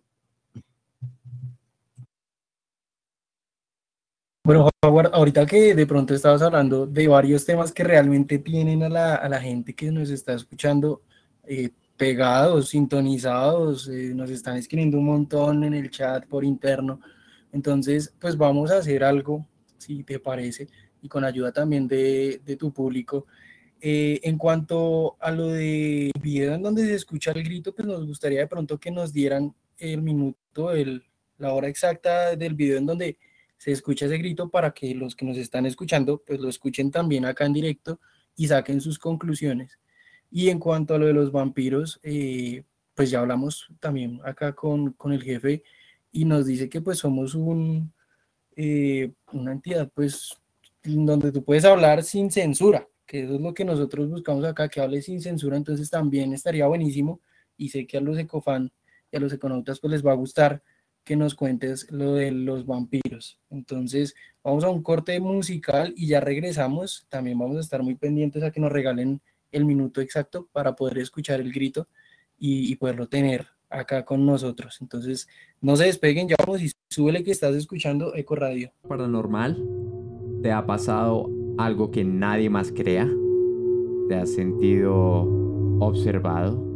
Bueno, ahorita que de pronto estabas hablando de varios temas que realmente tienen a la, a la gente que nos está escuchando eh, pegados, sintonizados, eh, nos están escribiendo un montón en el chat por interno. Entonces, pues vamos a hacer algo, si te parece y con ayuda también de, de tu público. Eh, en cuanto a lo de video en donde se escucha el grito, pues nos gustaría de pronto que nos dieran el minuto, el, la hora exacta del video en donde se escucha ese grito para que los que nos están escuchando pues lo escuchen también acá en directo y saquen sus conclusiones. Y en cuanto a lo de los vampiros, eh, pues ya hablamos también acá con, con, el jefe y nos dice que pues somos un, eh, una entidad pues donde tú puedes hablar sin censura, que eso es lo que nosotros buscamos acá, que hable sin censura, entonces también estaría buenísimo y sé que a los ecofan y a los econautas pues les va a gustar que nos cuentes lo de los vampiros. Entonces vamos a un corte musical y ya regresamos, también vamos a estar muy pendientes a que nos regalen el minuto exacto para poder escuchar el grito y, y poderlo tener acá con nosotros. Entonces, no se despeguen, ya vamos y súbele que estás escuchando Eco Radio. Paranormal ¿Te ha pasado algo que nadie más crea? ¿Te has sentido observado?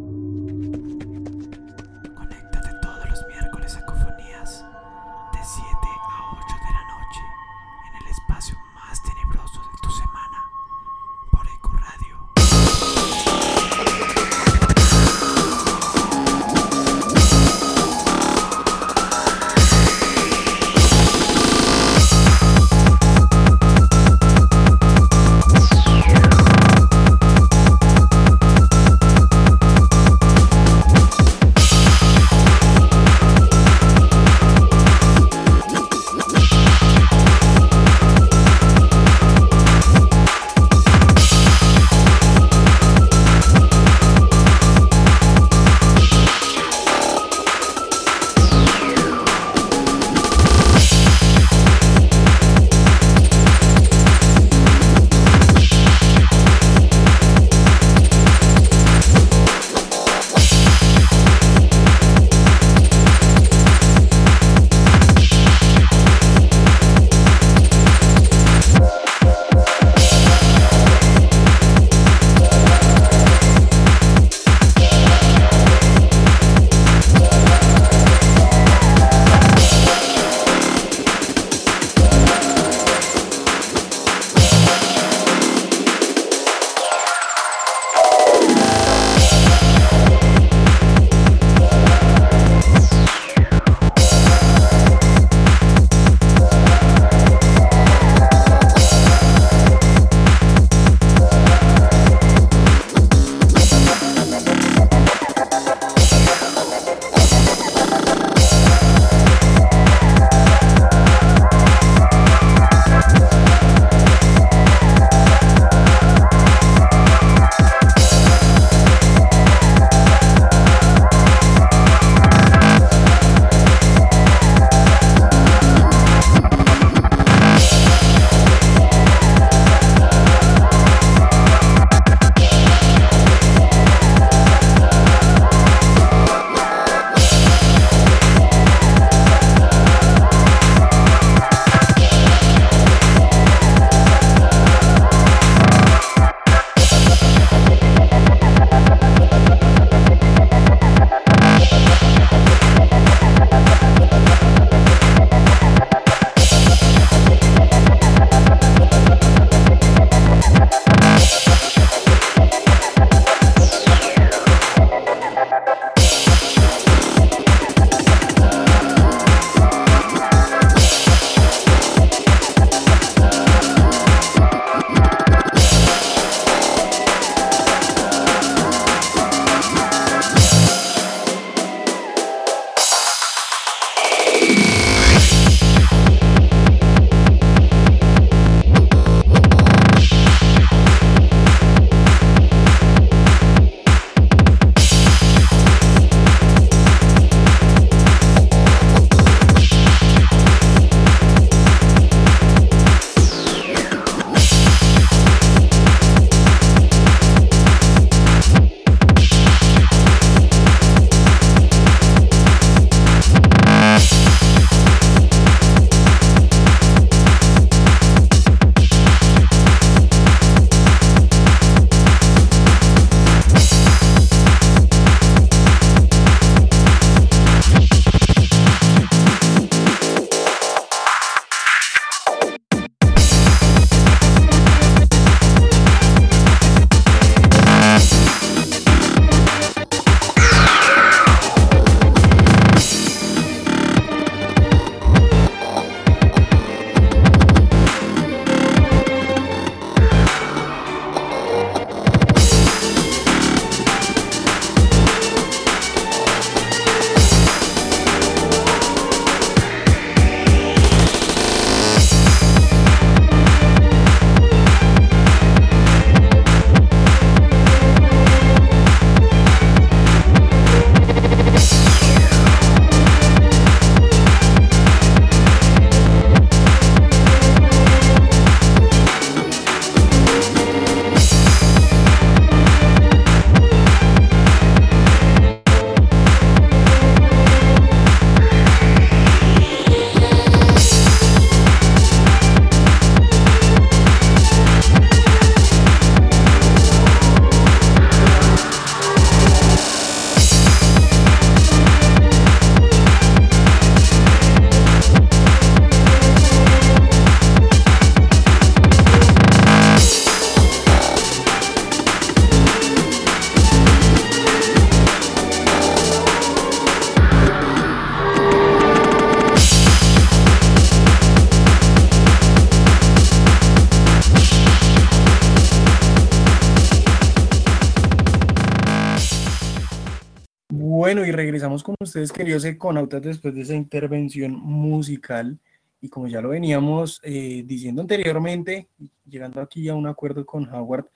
Con ustedes, queridos econautas, después de esa intervención musical. Y como ya lo veníamos eh, diciendo anteriormente, llegando aquí a un acuerdo con Howard,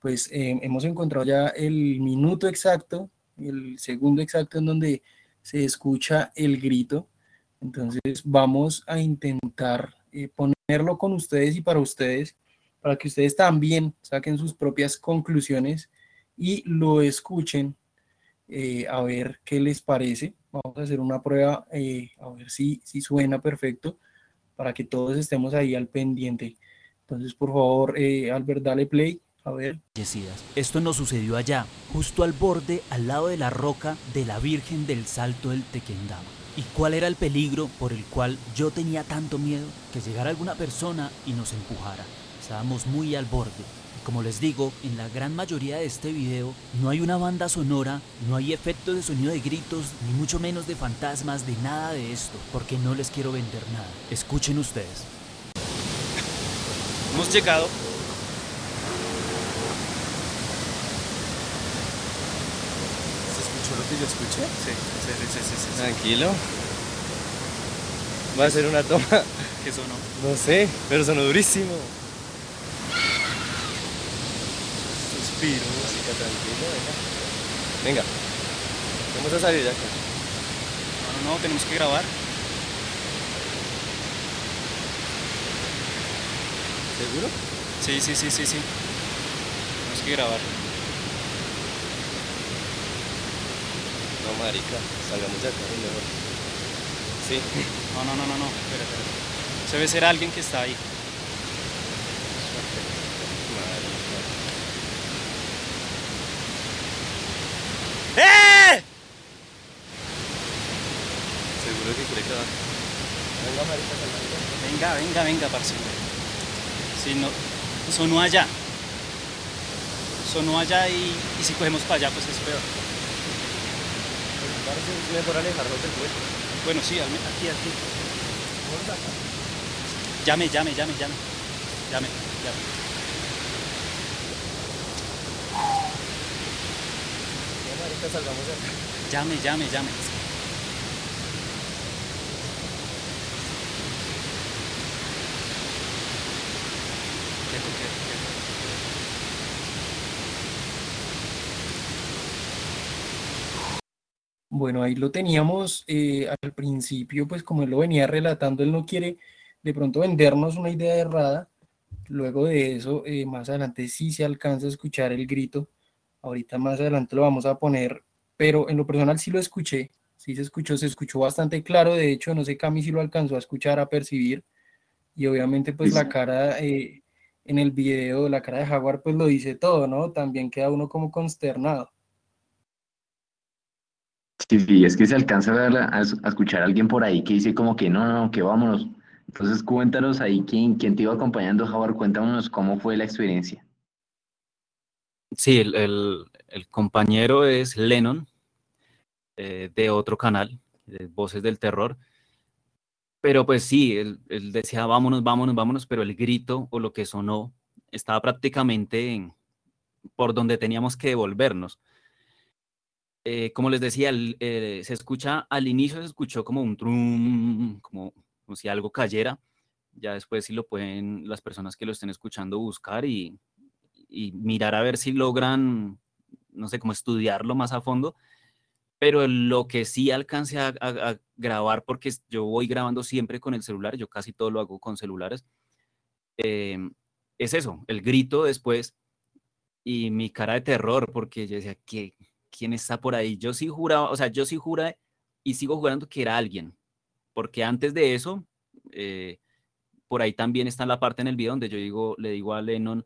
pues eh, hemos encontrado ya el minuto exacto, el segundo exacto en donde se escucha el grito. Entonces vamos a intentar eh, ponerlo con ustedes y para ustedes, para que ustedes también saquen sus propias conclusiones y lo escuchen eh, a ver qué les parece. Vamos a hacer una prueba eh, a ver si, si suena perfecto para que todos estemos ahí al pendiente. Entonces, por favor, Albert, dale play. A ver. Esto nos sucedió allá, justo al borde, al lado de la roca de la Virgen del Salto del Tequendama. ¿Y cuál era el peligro por el cual yo tenía tanto miedo? Que llegara alguna persona y nos empujara. Estábamos muy al borde. Como les digo, en la gran mayoría de este video no hay una banda sonora, no hay efecto de sonido de gritos, ni mucho menos de fantasmas, de nada de esto, porque no les quiero vender nada. Escuchen ustedes. Hemos llegado ¿Solo que yo escuché? Sí, sí, sí, sí, sí, Tranquilo. Va a ser una toma. ¿Qué sonó? No sé, pero sonó durísimo. Música tranquilo, venga. Venga. Vamos a salir de acá. No, no, no, tenemos que grabar. ¿Seguro? Sí, sí, sí, sí, sí. Tenemos que grabar. No, marica, salgamos de acá mejor. Sí. No, no, no, no, no. Espera, espera. Se debe ser alguien que está ahí. ¡Eh! Venga. Venga, venga, parce. Si no, sonó allá. Sonó allá y, y si cogemos para allá, pues es peor. Es mejor alejarnos del puente. Bueno, sí, aquí, aquí. Llame, llame, llame, llame. Llame, llame. Llame, llame, llame. Bueno, ahí lo teníamos eh, al principio, pues como él lo venía relatando, él no quiere de pronto vendernos una idea errada. Luego de eso, eh, más adelante sí se alcanza a escuchar el grito. Ahorita más adelante lo vamos a poner, pero en lo personal sí lo escuché, sí se escuchó, se escuchó bastante claro. De hecho, no sé Cami si lo alcanzó a escuchar, a percibir. Y obviamente pues la cara eh, en el video, la cara de Jaguar pues lo dice todo, ¿no? También queda uno como consternado. Sí, sí, es que se alcanza a, ver, a, a escuchar a alguien por ahí que dice como que no, no, que vámonos. Entonces cuéntanos ahí quién, quién te iba acompañando, Javier, cuéntanos cómo fue la experiencia. Sí, el, el, el compañero es Lennon, eh, de otro canal, de Voces del Terror. Pero pues sí, él, él, decía vámonos, vámonos, vámonos, pero el grito o lo que sonó estaba prácticamente en, por donde teníamos que devolvernos. Eh, como les decía, eh, se escucha, al inicio se escuchó como un trum, como, si algo cayera. Ya después si lo pueden las personas que lo estén escuchando buscar y, mirar a ver si logran, no sé, cómo estudiarlo más a fondo. Pero lo que sí alcancé a, grabar, porque yo voy grabando siempre con el celular, yo casi todo lo hago con celulares, eh, es eso, el grito después y mi cara de terror, porque yo decía, ¿qué, quién está por ahí. Yo sí juraba, o sea, yo sí juré y sigo jurando que era alguien, porque antes de eso, eh, por ahí también está la parte en el video donde yo digo, le digo a Lennon,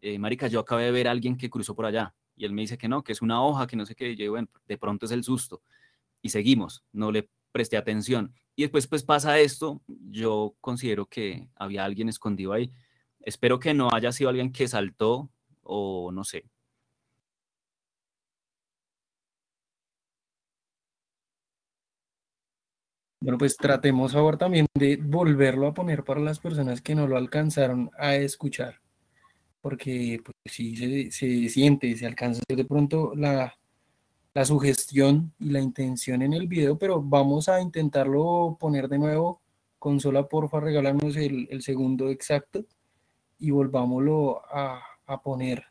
eh, Marica, yo acabé de ver a alguien que cruzó por allá. Y él me dice que no, que es una hoja, que no sé qué. Y yo bueno, de pronto es el susto. Y seguimos, no le presté atención. Y después pues pasa esto, yo considero que había alguien escondido ahí. Espero que no haya sido alguien que saltó o no sé, Bueno, pues tratemos ahora también de volverlo a poner para las personas que no lo alcanzaron a escuchar, porque pues sí se, se siente, se alcanza de pronto la, la sugestión y la intención en el video, pero vamos a intentarlo poner de nuevo. Consola, porfa, regalarnos el, el segundo exacto y volvámoslo a, a poner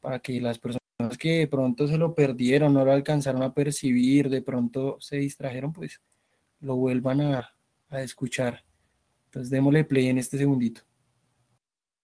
para que las personas que de pronto se lo perdieron, no lo alcanzaron a percibir, de pronto se distrajeron, pues lo vuelvan a, a escuchar. Entonces démosle play en este segundito.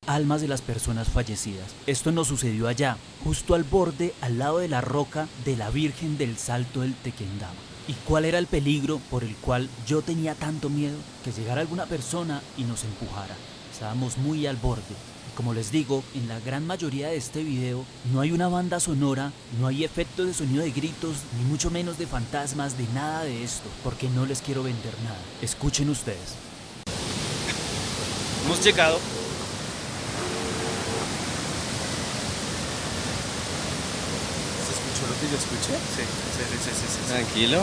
Almas de las personas fallecidas. Esto nos sucedió allá, justo al borde, al lado de la roca de la Virgen del Salto del Tequendama. ¿Y cuál era el peligro por el cual yo tenía tanto miedo? Que llegara alguna persona y nos empujara. Estábamos muy al borde. Y como les digo, en la gran mayoría de este video no hay una banda sonora, no hay efectos de sonido de gritos, ni mucho menos de fantasmas, de nada de esto, porque no les quiero vender nada. Escuchen ustedes. Hemos llegado. ¿Se escuchó lo que yo escuché? Sí, sí, sí, sí, sí, sí. Tranquilo.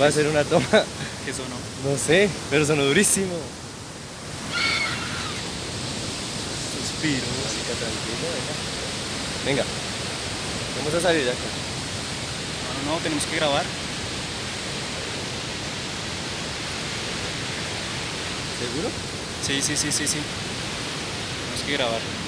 Va a ser una toma. ¿Qué sonó? No sé, pero sonó durísimo. Suspiro. Música tranquila, venga. Venga. Vamos a salir de acá. No, no, tenemos que grabar. ¿Seguro? Sí, sí, sí, sí, sí. Tenemos que grabar.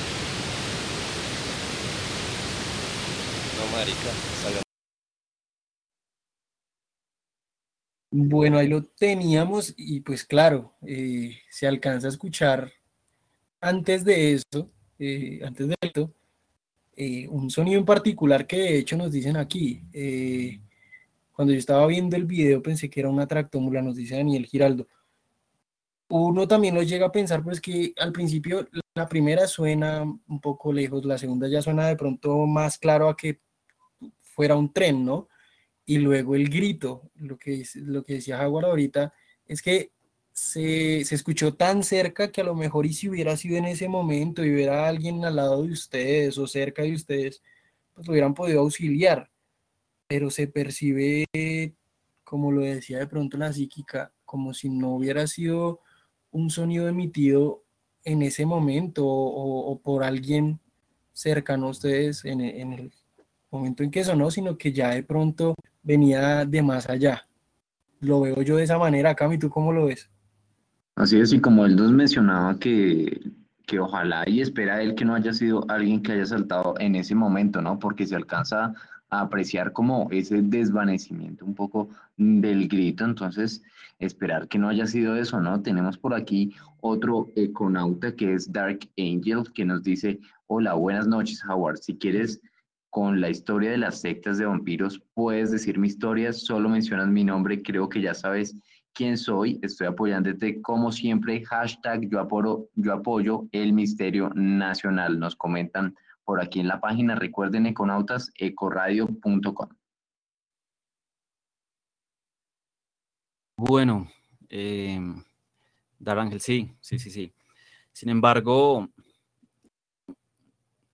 Bueno, ahí lo teníamos y pues claro, eh, se alcanza a escuchar antes de eso, eh, antes de esto, eh, un sonido en particular que de hecho nos dicen aquí. cuando yo estaba viendo el video pensé que era una tractómula, nos dice Daniel Giraldo. Uno también lo llega a pensar, pues que al principio la primera suena un poco lejos, la segunda ya suena de pronto más claro a que fuera un tren, ¿no? Y luego el grito, lo que, lo que decía Jaguar ahorita, es que se, se escuchó tan cerca que a lo mejor y si hubiera sido en ese momento y hubiera alguien al lado de ustedes o cerca de ustedes, pues lo hubieran podido auxiliar, pero se percibe, como lo decía de pronto la psíquica, como si no hubiera sido un sonido emitido en ese momento o, por alguien cercano a ustedes en el momento en que sonó, sino que ya de pronto venía de más allá. Lo veo yo de esa manera, Cami, ¿tú cómo lo ves? Así es, y como él nos mencionaba que, que ojalá y espera él que no haya sido alguien que haya saltado en ese momento, ¿no? Porque se alcanza a apreciar como ese desvanecimiento un poco del grito, entonces esperar que no haya sido eso, ¿no? Tenemos por aquí otro econauta que es Dark Angel, que nos dice, hola, buenas noches, Howard, si quieres con la historia de las sectas de vampiros, puedes decir mi historia, solo mencionas mi nombre, creo que ya sabes quién soy, estoy apoyándote como siempre, hashtag yo apoyo, yo apoyo el misterio nacional, nos comentan por aquí en la página, recuerden econautas, ecoradio.com. Bueno, eh, Dar Ángel, sí, sí, sí, sí. Sin embargo,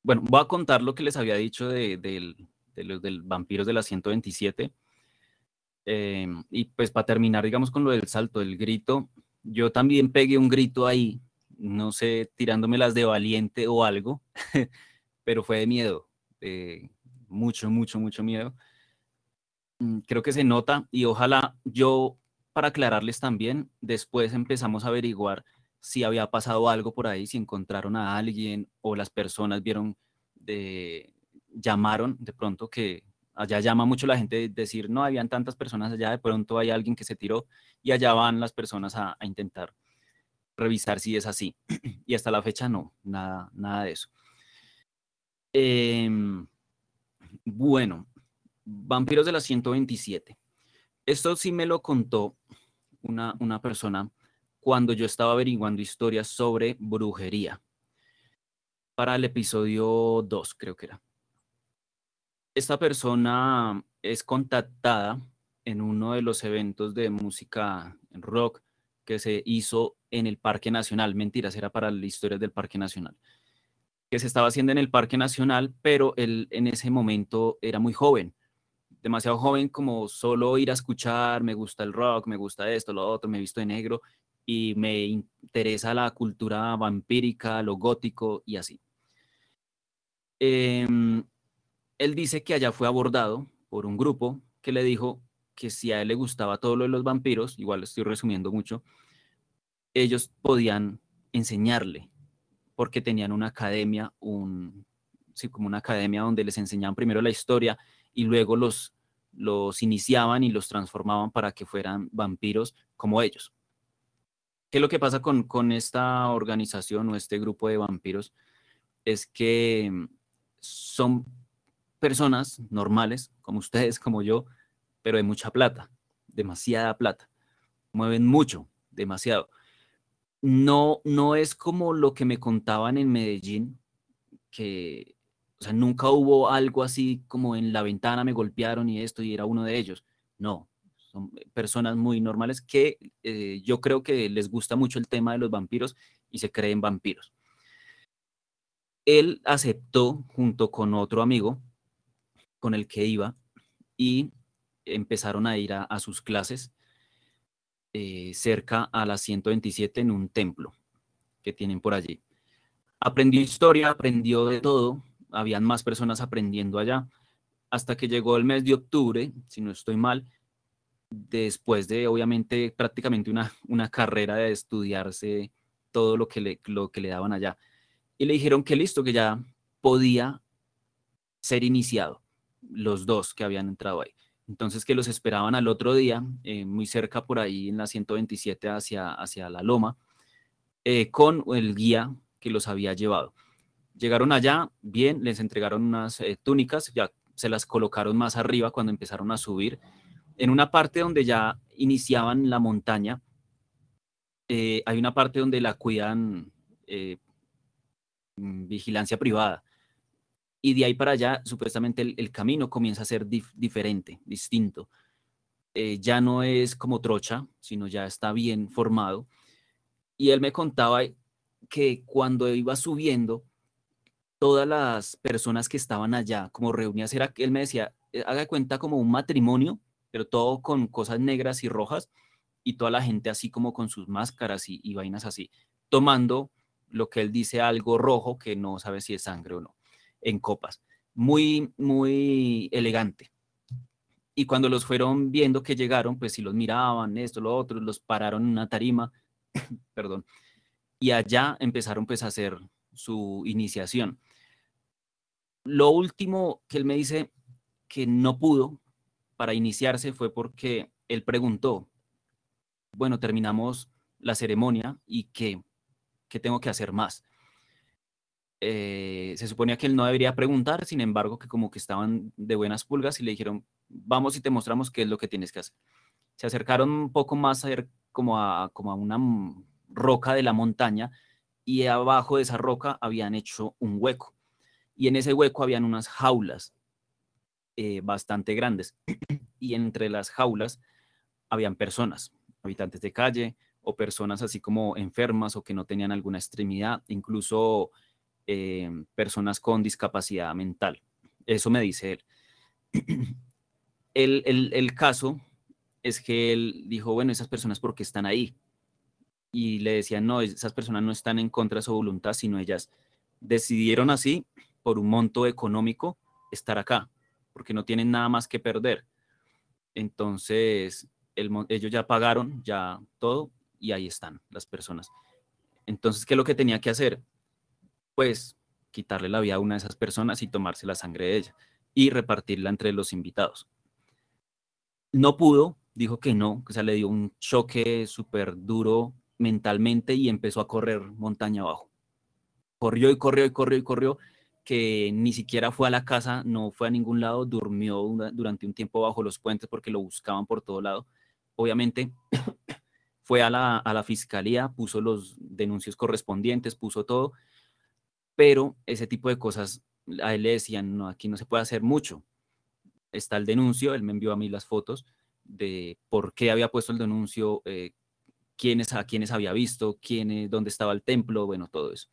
bueno, voy a contar lo que les había dicho de, de los del vampiros de la 127. Eh, y pues para terminar, digamos, con lo del salto, del grito, yo también pegué un grito ahí, no sé, tirándomelas de valiente o algo, pero fue de miedo, mucho, mucho, mucho miedo. Mm, Creo que se nota y ojalá yo, para aclararles también, después empezamos a averiguar si había pasado algo por ahí, si encontraron a alguien o las personas vieron, de, llamaron de pronto que allá llama mucho la gente de decir, no, habían tantas personas allá, de pronto hay alguien que se tiró y allá van las personas a, a intentar revisar si es así. y hasta la fecha no, nada, nada de eso. Em, bueno, Vampiros de la 127. Esto sí me lo contó una, una persona cuando yo estaba averiguando historias sobre brujería. Para el episodio 2, creo que era. Esta persona es contactada en uno de los eventos de música rock que se hizo en el Parque Nacional. Mentiras, era para las historias del Parque Nacional. Que se estaba haciendo en el Parque Nacional, pero él en ese momento era muy joven demasiado joven como solo ir a escuchar, me gusta el rock, me gusta esto, lo otro, me he visto de negro y me interesa la cultura vampírica, lo gótico y así. Em, él dice que allá fue abordado por un grupo que le dijo que si a él le gustaba todo lo de los vampiros, igual estoy resumiendo mucho, ellos podían enseñarle, porque tenían una academia, un, sí, como una academia donde les enseñaban primero la historia y luego los, los iniciaban y los transformaban para que fueran vampiros como ellos. ¿Qué es lo que pasa con, con esta organización o este grupo de vampiros? Es que mm, son personas normales, como ustedes, como yo, pero de mucha plata, demasiada plata. Mueven mucho, demasiado. No, no es como lo que me contaban en Medellín, que, nunca hubo algo así como en la ventana me golpearon y esto y era uno de ellos. No, son personas muy normales que eh, yo creo que les gusta mucho el tema de los vampiros y se creen vampiros. Él aceptó junto con otro amigo con el que iba y empezaron a ir a, sus clases eh, cerca a la 127 en un templo que tienen por allí. Aprendió historia, aprendió de todo, habían más personas aprendiendo allá, hasta que llegó el mes de octubre, si no estoy mal, después de obviamente prácticamente una, una carrera de estudiarse todo lo que, le, lo que le daban allá. Y le dijeron que listo, que ya podía ser iniciado, los dos que habían entrado ahí. Entonces que los esperaban al otro día, eh, muy cerca por ahí en la 127 hacia, hacia la loma, eh, con el guía que los había llevado. Llegaron allá, bien, les entregaron unas eh, túnicas, ya se las colocaron más arriba cuando empezaron a subir. En una parte donde ya iniciaban la montaña, hay una parte donde la cuidan mm, vigilancia privada y de ahí para allá supuestamente el, camino comienza a ser diferente, distinto. Eh, ya no es como trocha, sino ya está bien formado. Y él me contaba que cuando iba subiendo, todas las personas que estaban allá, como reunidas, era, él me decía, eh, haga cuenta como un matrimonio, pero todo con cosas negras y rojas, y toda la gente así como con sus máscaras y, y vainas así, tomando lo que él dice algo rojo que no sabe si es sangre o no en copas. Muy, muy elegante. Y cuando los fueron viendo que llegaron, pues si los miraban, esto, lo otro, los pararon en una tarima, perdón, y allá empezaron pues a hacer su iniciación. Lo último que él me dice que no pudo para iniciarse fue porque él preguntó, bueno, terminamos la ceremonia y qué, qué tengo que hacer más. Eh, se suponía que él no debería preguntar, sin embargo, que como que estaban de buenas pulgas y le dijeron, vamos y te mostramos qué es lo que tienes que hacer. Se acercaron un poco más a ver como a, como a una roca de la montaña y abajo de esa roca habían hecho un hueco. Y en ese hueco habían unas jaulas eh, bastante grandes. y entre las jaulas habían personas, habitantes de calle o personas así como enfermas o que no tenían alguna extremidad, incluso eh, personas con discapacidad mental. Eso me dice él. el, el, caso es que él dijo, bueno, esas personas, ¿por qué están ahí? Y le decían, no, esas personas no están en contra de su voluntad, sino ellas decidieron así, por un monto económico, estar acá, porque no tienen nada más que perder. Entonces, ellos ya pagaron, ya todo, y ahí están las personas. Entonces, ¿qué es lo que tenía que hacer? pues quitarle la vida a una de esas personas y tomarse la sangre de ella y repartirla entre los invitados. No pudo, dijo que no, o sea, le dio un choque súper duro mentalmente y empezó a correr montaña abajo. Corrió y corrió y corrió y corrió, que ni siquiera fue a la casa, no fue a ningún lado, durmió durante un tiempo bajo los puentes porque lo buscaban por todo lado. Obviamente fue a la, a la fiscalía, puso los denuncios correspondientes, puso todo pero ese tipo de cosas a él le decían, no, aquí no se puede hacer mucho. Está el denuncio, él me envió a mí las fotos de por qué había puesto el denuncio, eh, quiénes, a quiénes había visto, quiénes, dónde estaba el templo, bueno, todo eso.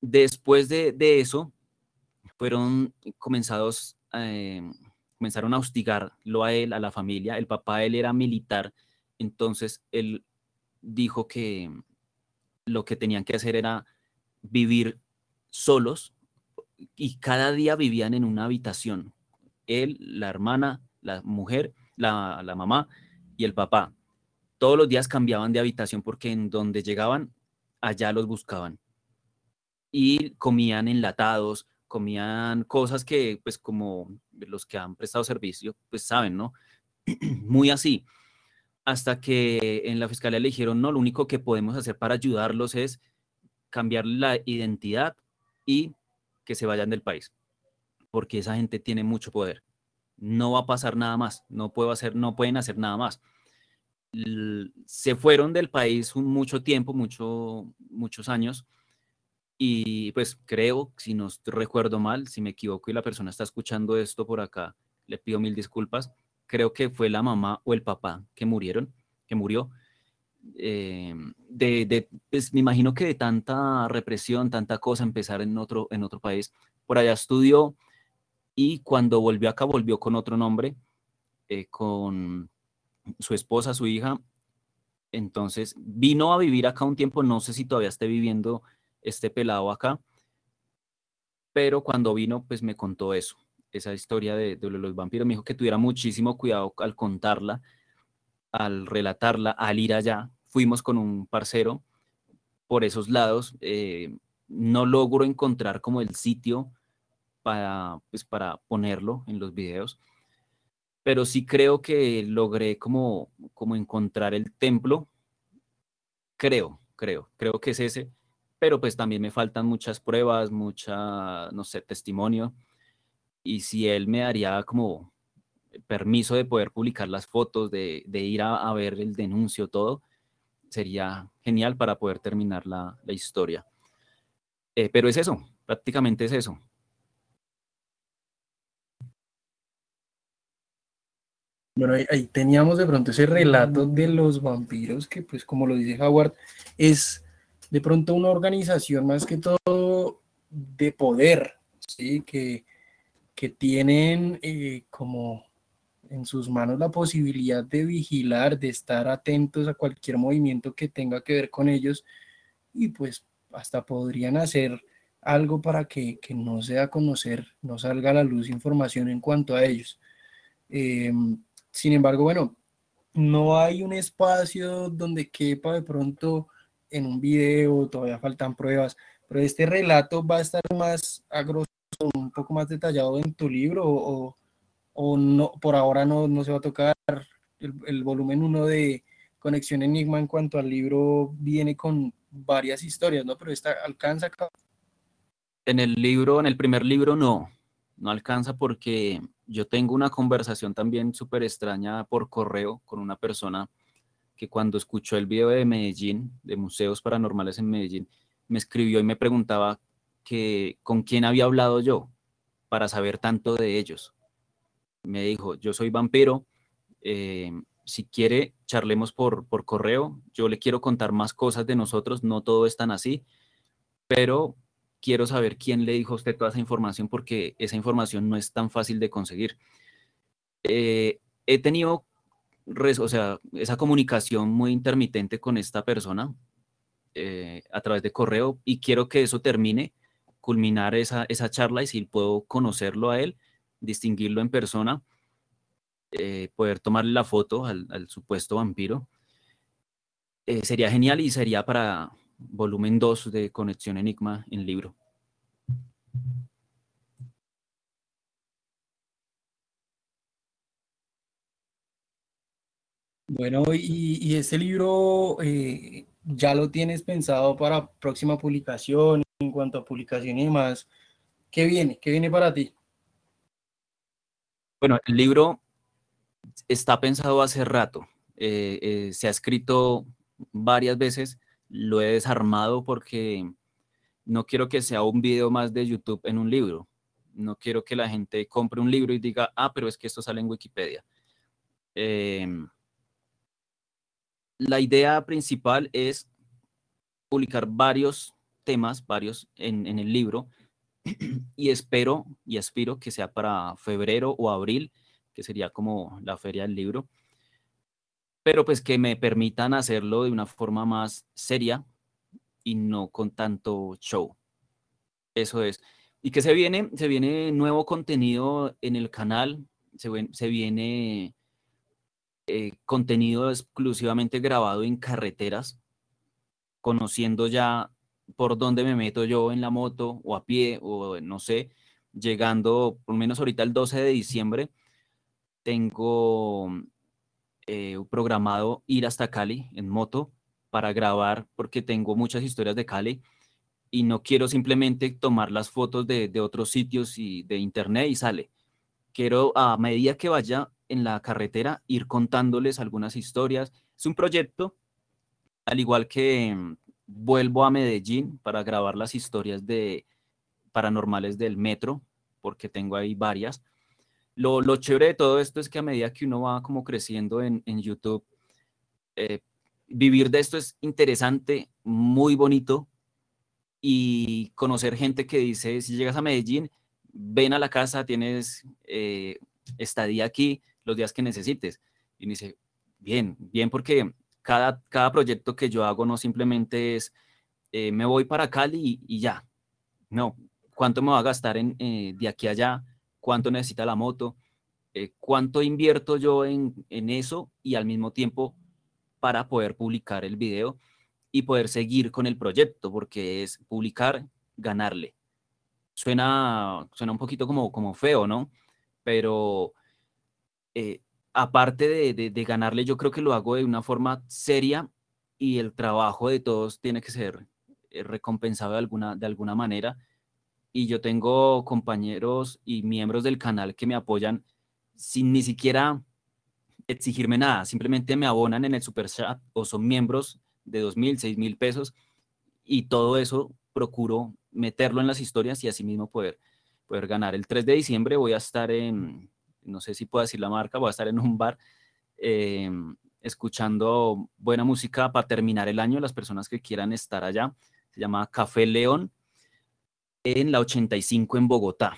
Después de, eso, fueron comenzados, eh, comenzaron a hostigarlo a él, a la familia. El papá de él era militar, entonces él dijo que lo que tenían que hacer era vivir solos y cada día vivían en una habitación. Él, la hermana, la mujer, la, la mamá y el papá. Todos los días cambiaban de habitación porque en donde llegaban, allá los buscaban. Y comían enlatados, comían cosas que, pues como los que han prestado servicio, pues saben, ¿no? Muy así. Hasta que en la fiscalía le dijeron, no, lo único que podemos hacer para ayudarlos es cambiar la identidad y que se vayan del país, porque esa gente tiene mucho poder. No va a pasar nada más, no, puedo hacer, no pueden hacer nada más. se fueron del país mucho tiempo, mucho, muchos años, y pues creo, si no recuerdo mal, si me equivoco y la persona está escuchando esto por acá, le pido mil disculpas. Creo que fue la mamá o el papá que murieron, que murió. Eh, de, pues me imagino que de tanta represión, tanta cosa, empezar en otro, en otro país. Por allá estudió y cuando volvió acá volvió con otro nombre, eh, con su esposa, su hija. Entonces vino a vivir acá un tiempo, no sé si todavía esté viviendo este pelado acá. Pero cuando vino, pues me contó eso, esa historia de, los vampiros. Me dijo que tuviera muchísimo cuidado al contarla, al relatarla, al ir allá. Fuimos con un parcero por esos lados. Eh, no logro encontrar como el sitio para, pues, para ponerlo en los videos, pero sí creo que logré como, como encontrar el templo. Creo, creo, creo que es ese pero pues también me faltan muchas pruebas, mucha, no sé, testimonio. Y si él me daría como permiso de poder publicar las fotos, de, ir a, ver el denuncio, todo, sería genial para poder terminar la, historia. Eh, pero es eso, prácticamente es eso. Bueno, ahí, teníamos de pronto ese relato de los vampiros que, pues, como lo dice Howard, es de pronto una organización más que todo de poder, ¿sí? que, que tienen eh, como en sus manos la posibilidad de vigilar, de estar atentos a cualquier movimiento que tenga que ver con ellos y pues hasta podrían hacer algo para que, no se a conocer, no salga a la luz información en cuanto a ellos. Em, sin embargo, bueno, no hay un espacio donde quepa de pronto en un video, todavía faltan pruebas, pero este relato va a estar más a un poco más detallado en tu libro o, o no, por ahora no, no se va a tocar el, el volumen 1 de Conexión Enigma en cuanto al libro viene con varias historias, ¿no? Pero esta alcanza. En el libro, en el primer libro no, no alcanza porque yo tengo una conversación también súper extraña por correo con una persona que cuando escuchó el video de Medellín, de Museos Paranormales en Medellín, me escribió y me preguntaba que con quién había hablado yo para saber tanto de ellos. Me dijo, yo soy vampiro, eh, si quiere, charlemos por, por correo, yo le quiero contar más cosas de nosotros, no todo es tan así, pero quiero saber quién le dijo a usted toda esa información porque esa información no es tan fácil de conseguir. Eh, he tenido o sea, esa comunicación muy intermitente con esta persona eh, a través de correo y quiero que eso termine, culminar esa, esa charla y si puedo conocerlo a él, distinguirlo en persona, eh, poder tomarle la foto al, supuesto vampiro, eh, sería genial y sería para volumen 2 de Conexión Enigma en libro. Bueno, y, y este libro eh, ya lo tienes pensado para próxima publicación, en cuanto a publicación y demás. ¿Qué viene? ¿Qué viene para ti? Bueno, el libro está pensado hace rato. Eh, eh, se ha escrito varias veces, lo he desarmado porque no quiero que sea un video más de YouTube en un libro. No quiero que la gente compre un libro y diga, ah, pero es que esto sale en Wikipedia. Eh, la idea principal es publicar varios temas, varios en, el libro, y espero y aspiro que sea para febrero o abril, que sería como la feria del libro, pero pues que me permitan hacerlo de una forma más seria y no con tanto show. Eso es, ¿Y qué se viene? Se viene nuevo contenido en el canal, se viene eh, contenido exclusivamente grabado en carreteras, conociendo ya por dónde me meto yo en la moto o a pie o no sé, llegando por lo menos ahorita el 12 de diciembre, tengo eh, programado ir hasta Cali en moto para grabar porque tengo muchas historias de Cali y no quiero simplemente tomar las fotos de, de otros sitios y de internet y sale. Quiero a medida que vaya en la carretera ir contándoles algunas historias. Es un proyecto, al igual que mm, vuelvo a Medellín para grabar las historias de paranormales del metro, porque tengo ahí varias. Lo, lo chévere de todo esto es que a medida que uno va como creciendo en, en YouTube, eh, vivir de esto es interesante, muy bonito, y conocer gente que dice, si llegas a Medellín, ven a la casa, tienes eh, estadía aquí los días que necesites. Y uno dice, bien, bien, porque cada, cada proyecto que yo hago no simplemente es, eh, me voy para Cali y, y ya. No, ¿cuánto me va a gastar en, eh, de aquí a allá? ¿Cuánto necesita la moto? Eh, ¿Cuánto invierto yo en, en eso? Y al mismo tiempo para poder publicar el video y poder seguir con el proyecto, porque es publicar, ganarle. Suena, suena un poquito como, como feo, ¿no? Pero eh, aparte de, ganarle, yo creo que lo hago de una forma seria y el trabajo de todos tiene que ser eh, recompensado de alguna, de alguna manera. Y yo tengo compañeros y miembros del canal que me apoyan sin ni siquiera exigirme nada, simplemente me abonan en el super chat o son miembros de dos mil, seis mil pesos y todo eso procuro meterlo en las historias y así mismo poder, poder ganar. El 3 de diciembre voy a estar en, no sé si puedo decir la marca, voy a estar en un bar eh, escuchando buena música para terminar el año, las personas que quieran estar allá. Se llama Café León en la 85 en Bogotá.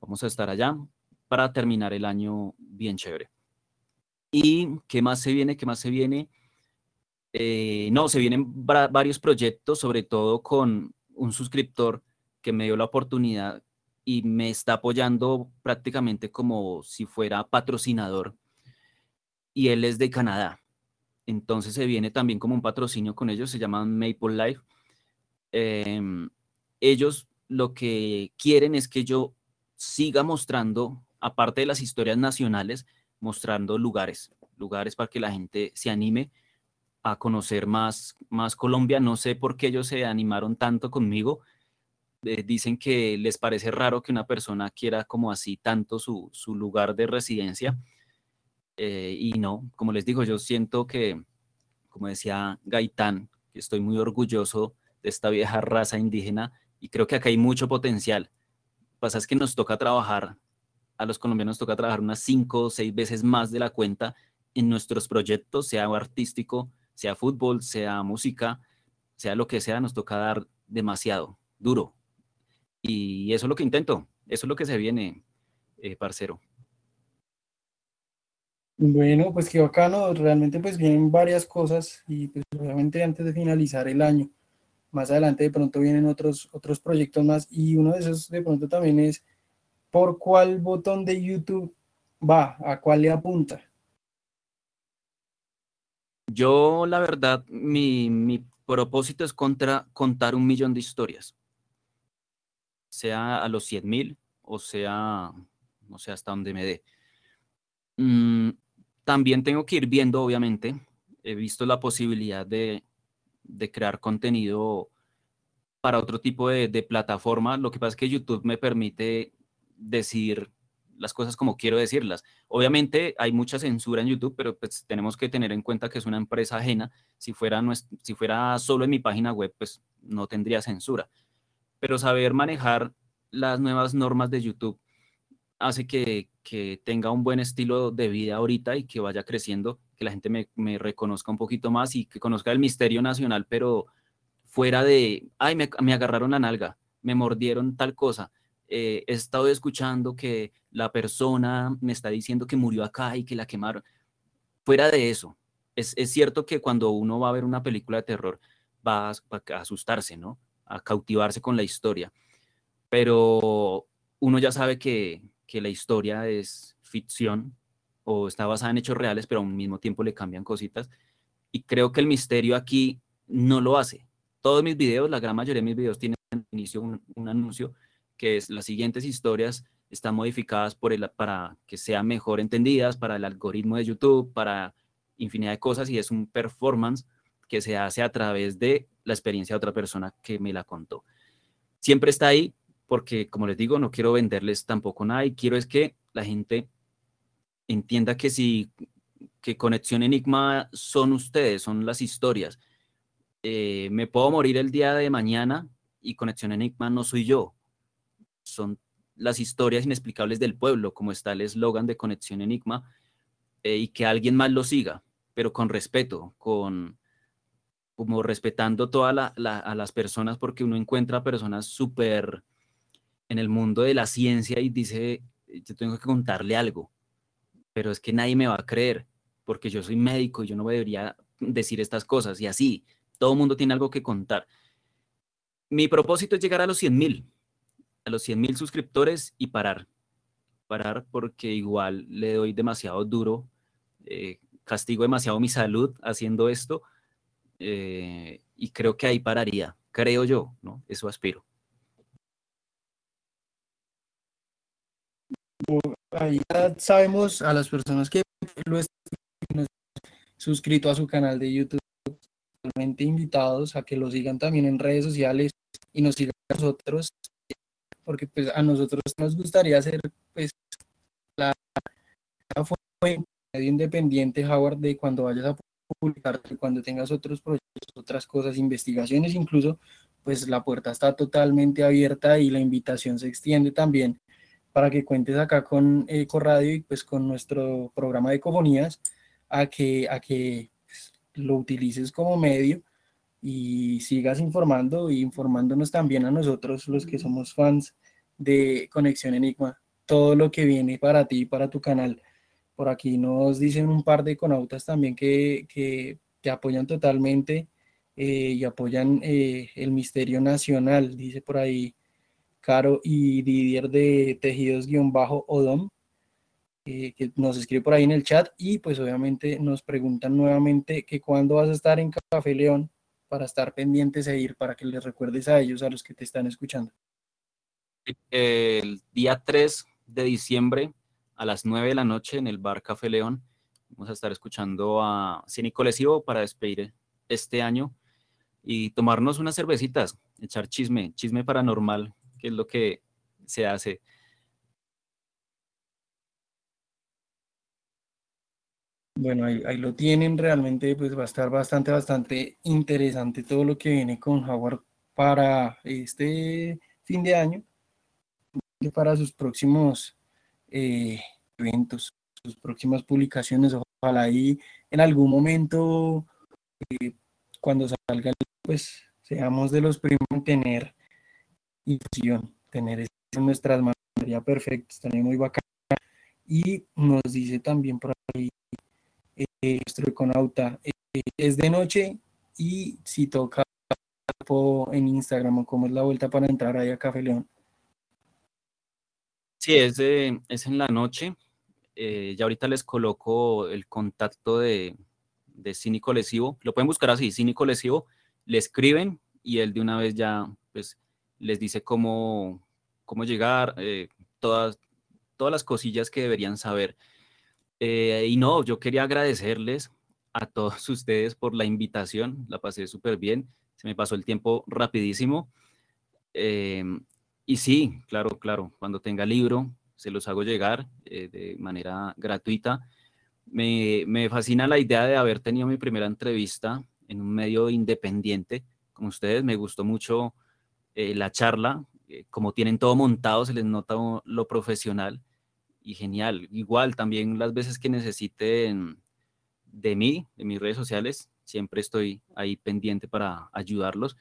Vamos a estar allá para terminar el año bien chévere. ¿Y qué más se viene? ¿Qué más se viene? Eh, no, se vienen varios proyectos, sobre todo con un suscriptor que me dio la oportunidad y me está apoyando prácticamente como si fuera patrocinador. Y él es de Canadá. Entonces se viene también como un patrocinio con ellos, se llaman Maple Life. Em, ellos lo que quieren es que yo siga mostrando, aparte de las historias nacionales, mostrando lugares, lugares para que la gente se anime a conocer más, más Colombia. No sé por qué ellos se animaron tanto conmigo. Eh, dicen que les parece raro que una persona quiera como así tanto su, su lugar de residencia. Eh, y no, como les digo, yo siento que, como decía Gaitán, que estoy muy orgulloso de esta vieja raza indígena y creo que acá hay mucho potencial. Pasa es que nos toca trabajar, a los colombianos nos toca trabajar unas cinco o seis veces más de la cuenta en nuestros proyectos, sea artístico, sea fútbol, sea música, sea lo que sea, nos toca dar demasiado, duro. Y eso es lo que intento, eso es lo que se viene, eh, parcero. Bueno, pues qué bacano, realmente pues vienen varias cosas y pues obviamente antes de finalizar el año, más adelante de pronto vienen otros, otros proyectos más y uno de esos de pronto también es por cuál botón de YouTube va, a cuál le apunta. Yo, la verdad, mi, mi propósito es contra, contar un millón de historias, sea a los 100 mil o sea, no sé, hasta donde me dé. Mm, también tengo que ir viendo, obviamente, he visto la posibilidad de, de crear contenido para otro tipo de, de plataforma. Lo que pasa es que YouTube me permite decir las cosas como quiero decirlas. Obviamente hay mucha censura en YouTube, pero pues tenemos que tener en cuenta que es una empresa ajena. Si fuera, si fuera solo en mi página web, pues no tendría censura. Pero saber manejar las nuevas normas de YouTube hace que, que tenga un buen estilo de vida ahorita y que vaya creciendo, que la gente me, reconozca un poquito más y que conozca el misterio nacional, pero fuera de, ay, me, agarraron la nalga, me mordieron tal cosa. eh, he estado escuchando que la persona me está diciendo que murió acá y que la quemaron. Fuera de eso, es, es cierto que cuando uno va a ver una película de terror va a asustarse, ¿no? A cautivarse con la historia. pero uno ya sabe que, que la historia es ficción o está basada en hechos reales, pero al mismo tiempo le cambian cositas. Y creo que el misterio aquí no lo hace. Todos mis videos, la gran mayoría de mis videos tienen al inicio un, un anuncio que es las siguientes historias están modificadas por el, para que sean mejor entendidas, para el algoritmo de YouTube, para infinidad de cosas y es un performance que se hace a través de la experiencia de otra persona que me la contó. Siempre está ahí porque, como les digo, no quiero venderles tampoco nada y quiero es que la gente entienda que si que Conexión Enigma son ustedes, son las historias. Eh, me puedo morir el día de mañana y Conexión Enigma no soy yo. Son las historias inexplicables del pueblo, como está el eslogan de Conexión Enigma, eh, y que alguien más lo siga, pero con respeto, con como respetando todas a las personas, porque uno encuentra personas súper en el mundo de la ciencia y dice, yo tengo que contarle algo, pero es que nadie me va a creer, porque yo soy médico y yo no debería decir estas cosas, y así, todo el mundo tiene algo que contar. Mi propósito es llegar a los 100 mil, a los 100 mil suscriptores y parar. Parar porque igual le doy demasiado duro, eh, castigo demasiado mi salud haciendo esto eh, y creo que ahí pararía, creo yo, ¿no? Eso aspiro. Ahí ya sabemos a las personas que lo están suscrito a su canal de YouTube, realmente invitados a que lo sigan también en redes sociales y nos sigan a nosotros porque pues a nosotros nos gustaría hacer pues la, fuente medio independiente, Howard, de cuando vayas a publicar, cuando tengas otros proyectos, otras cosas, investigaciones incluso, pues la puerta está totalmente abierta y la invitación se extiende también para que cuentes acá con Eco Radio y pues con nuestro programa de ecofonías a que, a que pues, lo utilices como medio y sigas informando e informándonos también a nosotros, los que somos fans de Conexión Enigma, todo lo que viene para ti y para tu canal. Por aquí nos dicen un par de conautas también que, que apoyan totalmente eh, y apoyan eh, el misterio nacional, dice por ahí Caro y Didier de Tejidos-Odom, eh, que nos escribe por ahí en el chat y pues obviamente nos preguntan nuevamente que cuándo vas a estar en Café León para estar pendientes e ir, para que les recuerdes a ellos, a los que te están escuchando. El día 3 de diciembre a las 9 de la noche en el bar Café León. Vamos a estar escuchando a Cínico Lesivo para despedir este año y tomarnos unas cervecitas, echar chisme, chisme paranormal, que es lo que se hace. Bueno, ahí, lo tienen, realmente pues va a estar bastante, bastante interesante todo lo que viene con Howard para este fin de año y para sus próximos eh, eventos, sus próximas publicaciones. Ojalá ahí en algún momento, eh, cuando salga, pues seamos de los primeros en tener infusión, tener en nuestras manos, sería perfecto, estaría muy bacán. Y nos dice también por ahí eh, nuestro econauta. Eh, es de noche y si toca en Instagram o cómo es la vuelta para entrar ahí a Café León. Sí, es, es en la noche. Eh, ya ahorita les coloco el contacto de, de Cínico Lesivo. Lo pueden buscar así, Cínico Lesivo. Le escriben y él de una vez ya pues, les dice cómo, cómo llegar, todas, todas las cosillas que deberían saber. Eh, y no, yo quería agradecerles a todos ustedes por la invitación, la pasé súper bien, se me pasó el tiempo rapidísimo. Y sí, claro, claro, cuando tenga libro, se los hago llegar eh, de manera gratuita. Me, me, fascina la idea de haber tenido mi primera entrevista en un medio independiente con ustedes. Me gustó mucho eh, la charla, como tienen todo montado, se les nota lo profesional y genial. Igual también las veces que necesiten de mí, de mis redes sociales, siempre estoy ahí pendiente para ayudarlos.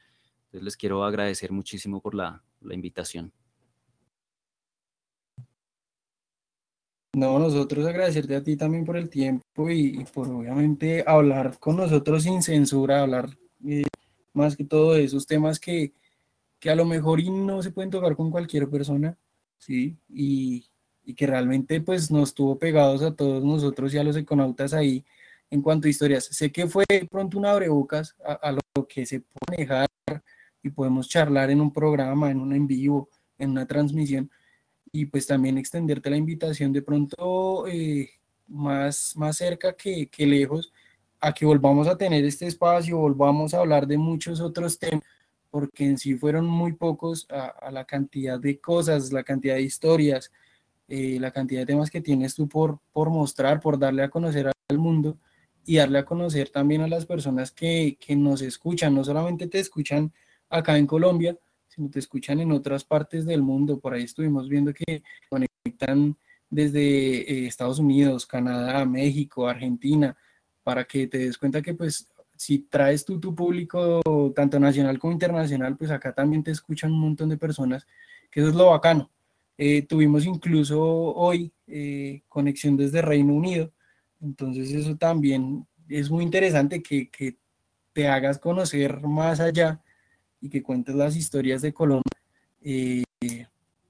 Entonces les quiero agradecer muchísimo por la, invitación. No, nosotros agradecerte a ti también por el tiempo y, por obviamente hablar con nosotros sin censura, hablar eh, más que todo de esos temas que, que a lo mejor y no se pueden tocar con cualquier persona, ¿sí? Y, y que realmente pues nos tuvo pegados a todos nosotros y a los econautas ahí en cuanto a historias. Sé que fue pronto un abrebocas a, a lo que se puede manejar y podemos charlar en un programa, en un en vivo, en una transmisión y pues también extenderte la invitación de pronto eh, más, más cerca que, que lejos a que volvamos a tener este espacio, volvamos a hablar de muchos otros temas porque en sí fueron muy pocos a, la cantidad de cosas, la cantidad de historias, eh, la cantidad de temas que tienes tú por, por mostrar, por darle a conocer al mundo y darle a conocer también a las personas que, que nos escuchan, no solamente te escuchan acá en Colombia, sino te escuchan en otras partes del mundo. Por ahí estuvimos viendo que conectan desde eh, Estados Unidos, Canadá, México, Argentina, para que te des cuenta que pues si traes tú tu público, tanto nacional como internacional, pues acá también te escuchan un montón de personas, que eso es lo bacano. Eh, tuvimos incluso hoy eh, conexión desde Reino Unido, entonces eso también es muy interesante que, que te hagas conocer más allá y que cuentes las historias de Colombia, eh,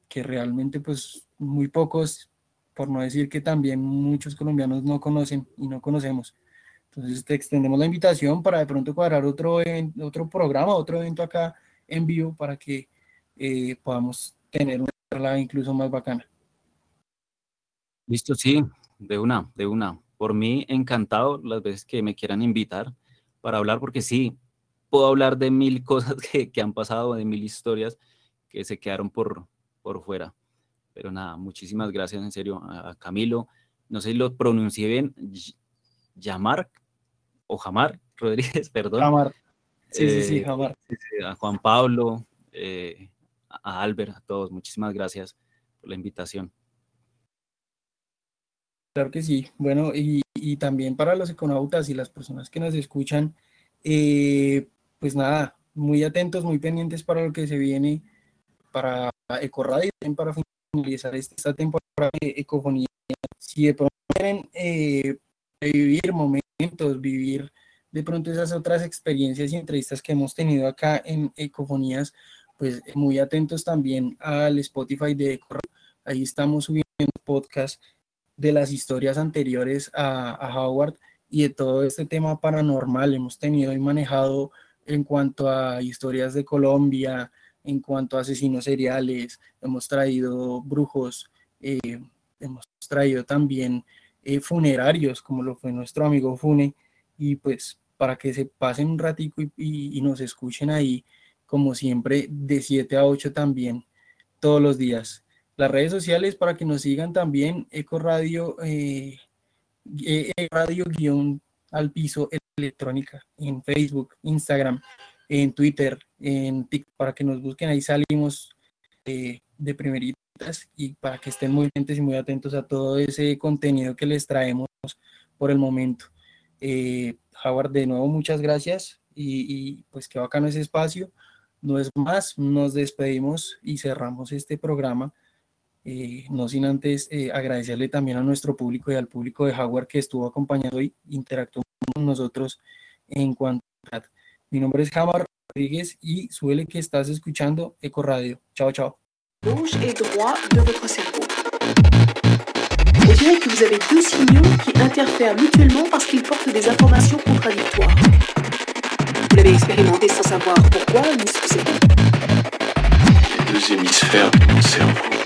que realmente pues muy pocos, por no decir que también muchos colombianos no conocen y no conocemos. Entonces te extendemos la invitación para de pronto cuadrar otro, otro programa, otro evento acá en vivo para que eh, podamos tener una charla incluso más bacana. Listo, sí, de una, de una. Por mí, encantado las veces que me quieran invitar para hablar, porque sí, puedo hablar de mil cosas que, que han pasado, de mil historias que se quedaron por, por fuera. Pero nada, muchísimas gracias en serio a Camilo. No sé si lo pronuncié bien, Yamar o Jamar Rodríguez, perdón. Jamar. Sí, sí, sí, Eh, Jamar. A Juan Pablo, eh, a Albert, a todos, muchísimas gracias por la invitación. Claro que sí. Bueno, y, y también para los econautas y las personas que nos escuchan, eh, pues nada, muy atentos, muy pendientes para lo que se viene para Ecoradio, para finalizar este, esta temporada de Ecofonía. Si de pronto quieren eh, vivir momentos, vivir de pronto esas otras experiencias y entrevistas que hemos tenido acá en Ecofonías, pues muy atentos también al Spotify de Ecoradio. Ahí estamos subiendo podcast de las historias anteriores a, a Howard y de todo este tema paranormal. Hemos tenido y manejado en cuanto a historias de Colombia, en cuanto a asesinos seriales, hemos traído brujos, eh, hemos traído también eh, funerarios, como lo fue nuestro amigo Fune, y pues para que se pasen un ratico y, nos escuchen ahí, como siempre, de 7 a 8 también, todos los días. Las redes sociales para que nos sigan también, Eco Radio, eh, Radio guion al piso electrónica en Facebook, Instagram, en Twitter, en TikTok, para que nos busquen, ahí salimos eh, de primeritas y para que estén muy atentos y muy atentos a todo ese contenido que les traemos por el momento. Eh, Howard, de nuevo, muchas gracias y, y, pues qué bacano ese espacio. No es más, nos despedimos y cerramos este programa. Eh, no sin antes eh, agradecerle también a nuestro público y al público de Howard que estuvo acompañando y interactuó con nosotros en cuanto a... Mi nombre es Hamar Rodríguez y suele que estás escuchando Eco Radio. Chao, chao. gauche et droit de votre cerveau. On dirait que vous avez deux signaux qui interfèrent mutuellement parce qu'ils portent des informations contradictoires. Vous l'avez expérimenté sans savoir pourquoi ni ce que c'est. Les deux hémisphères de mon cerveau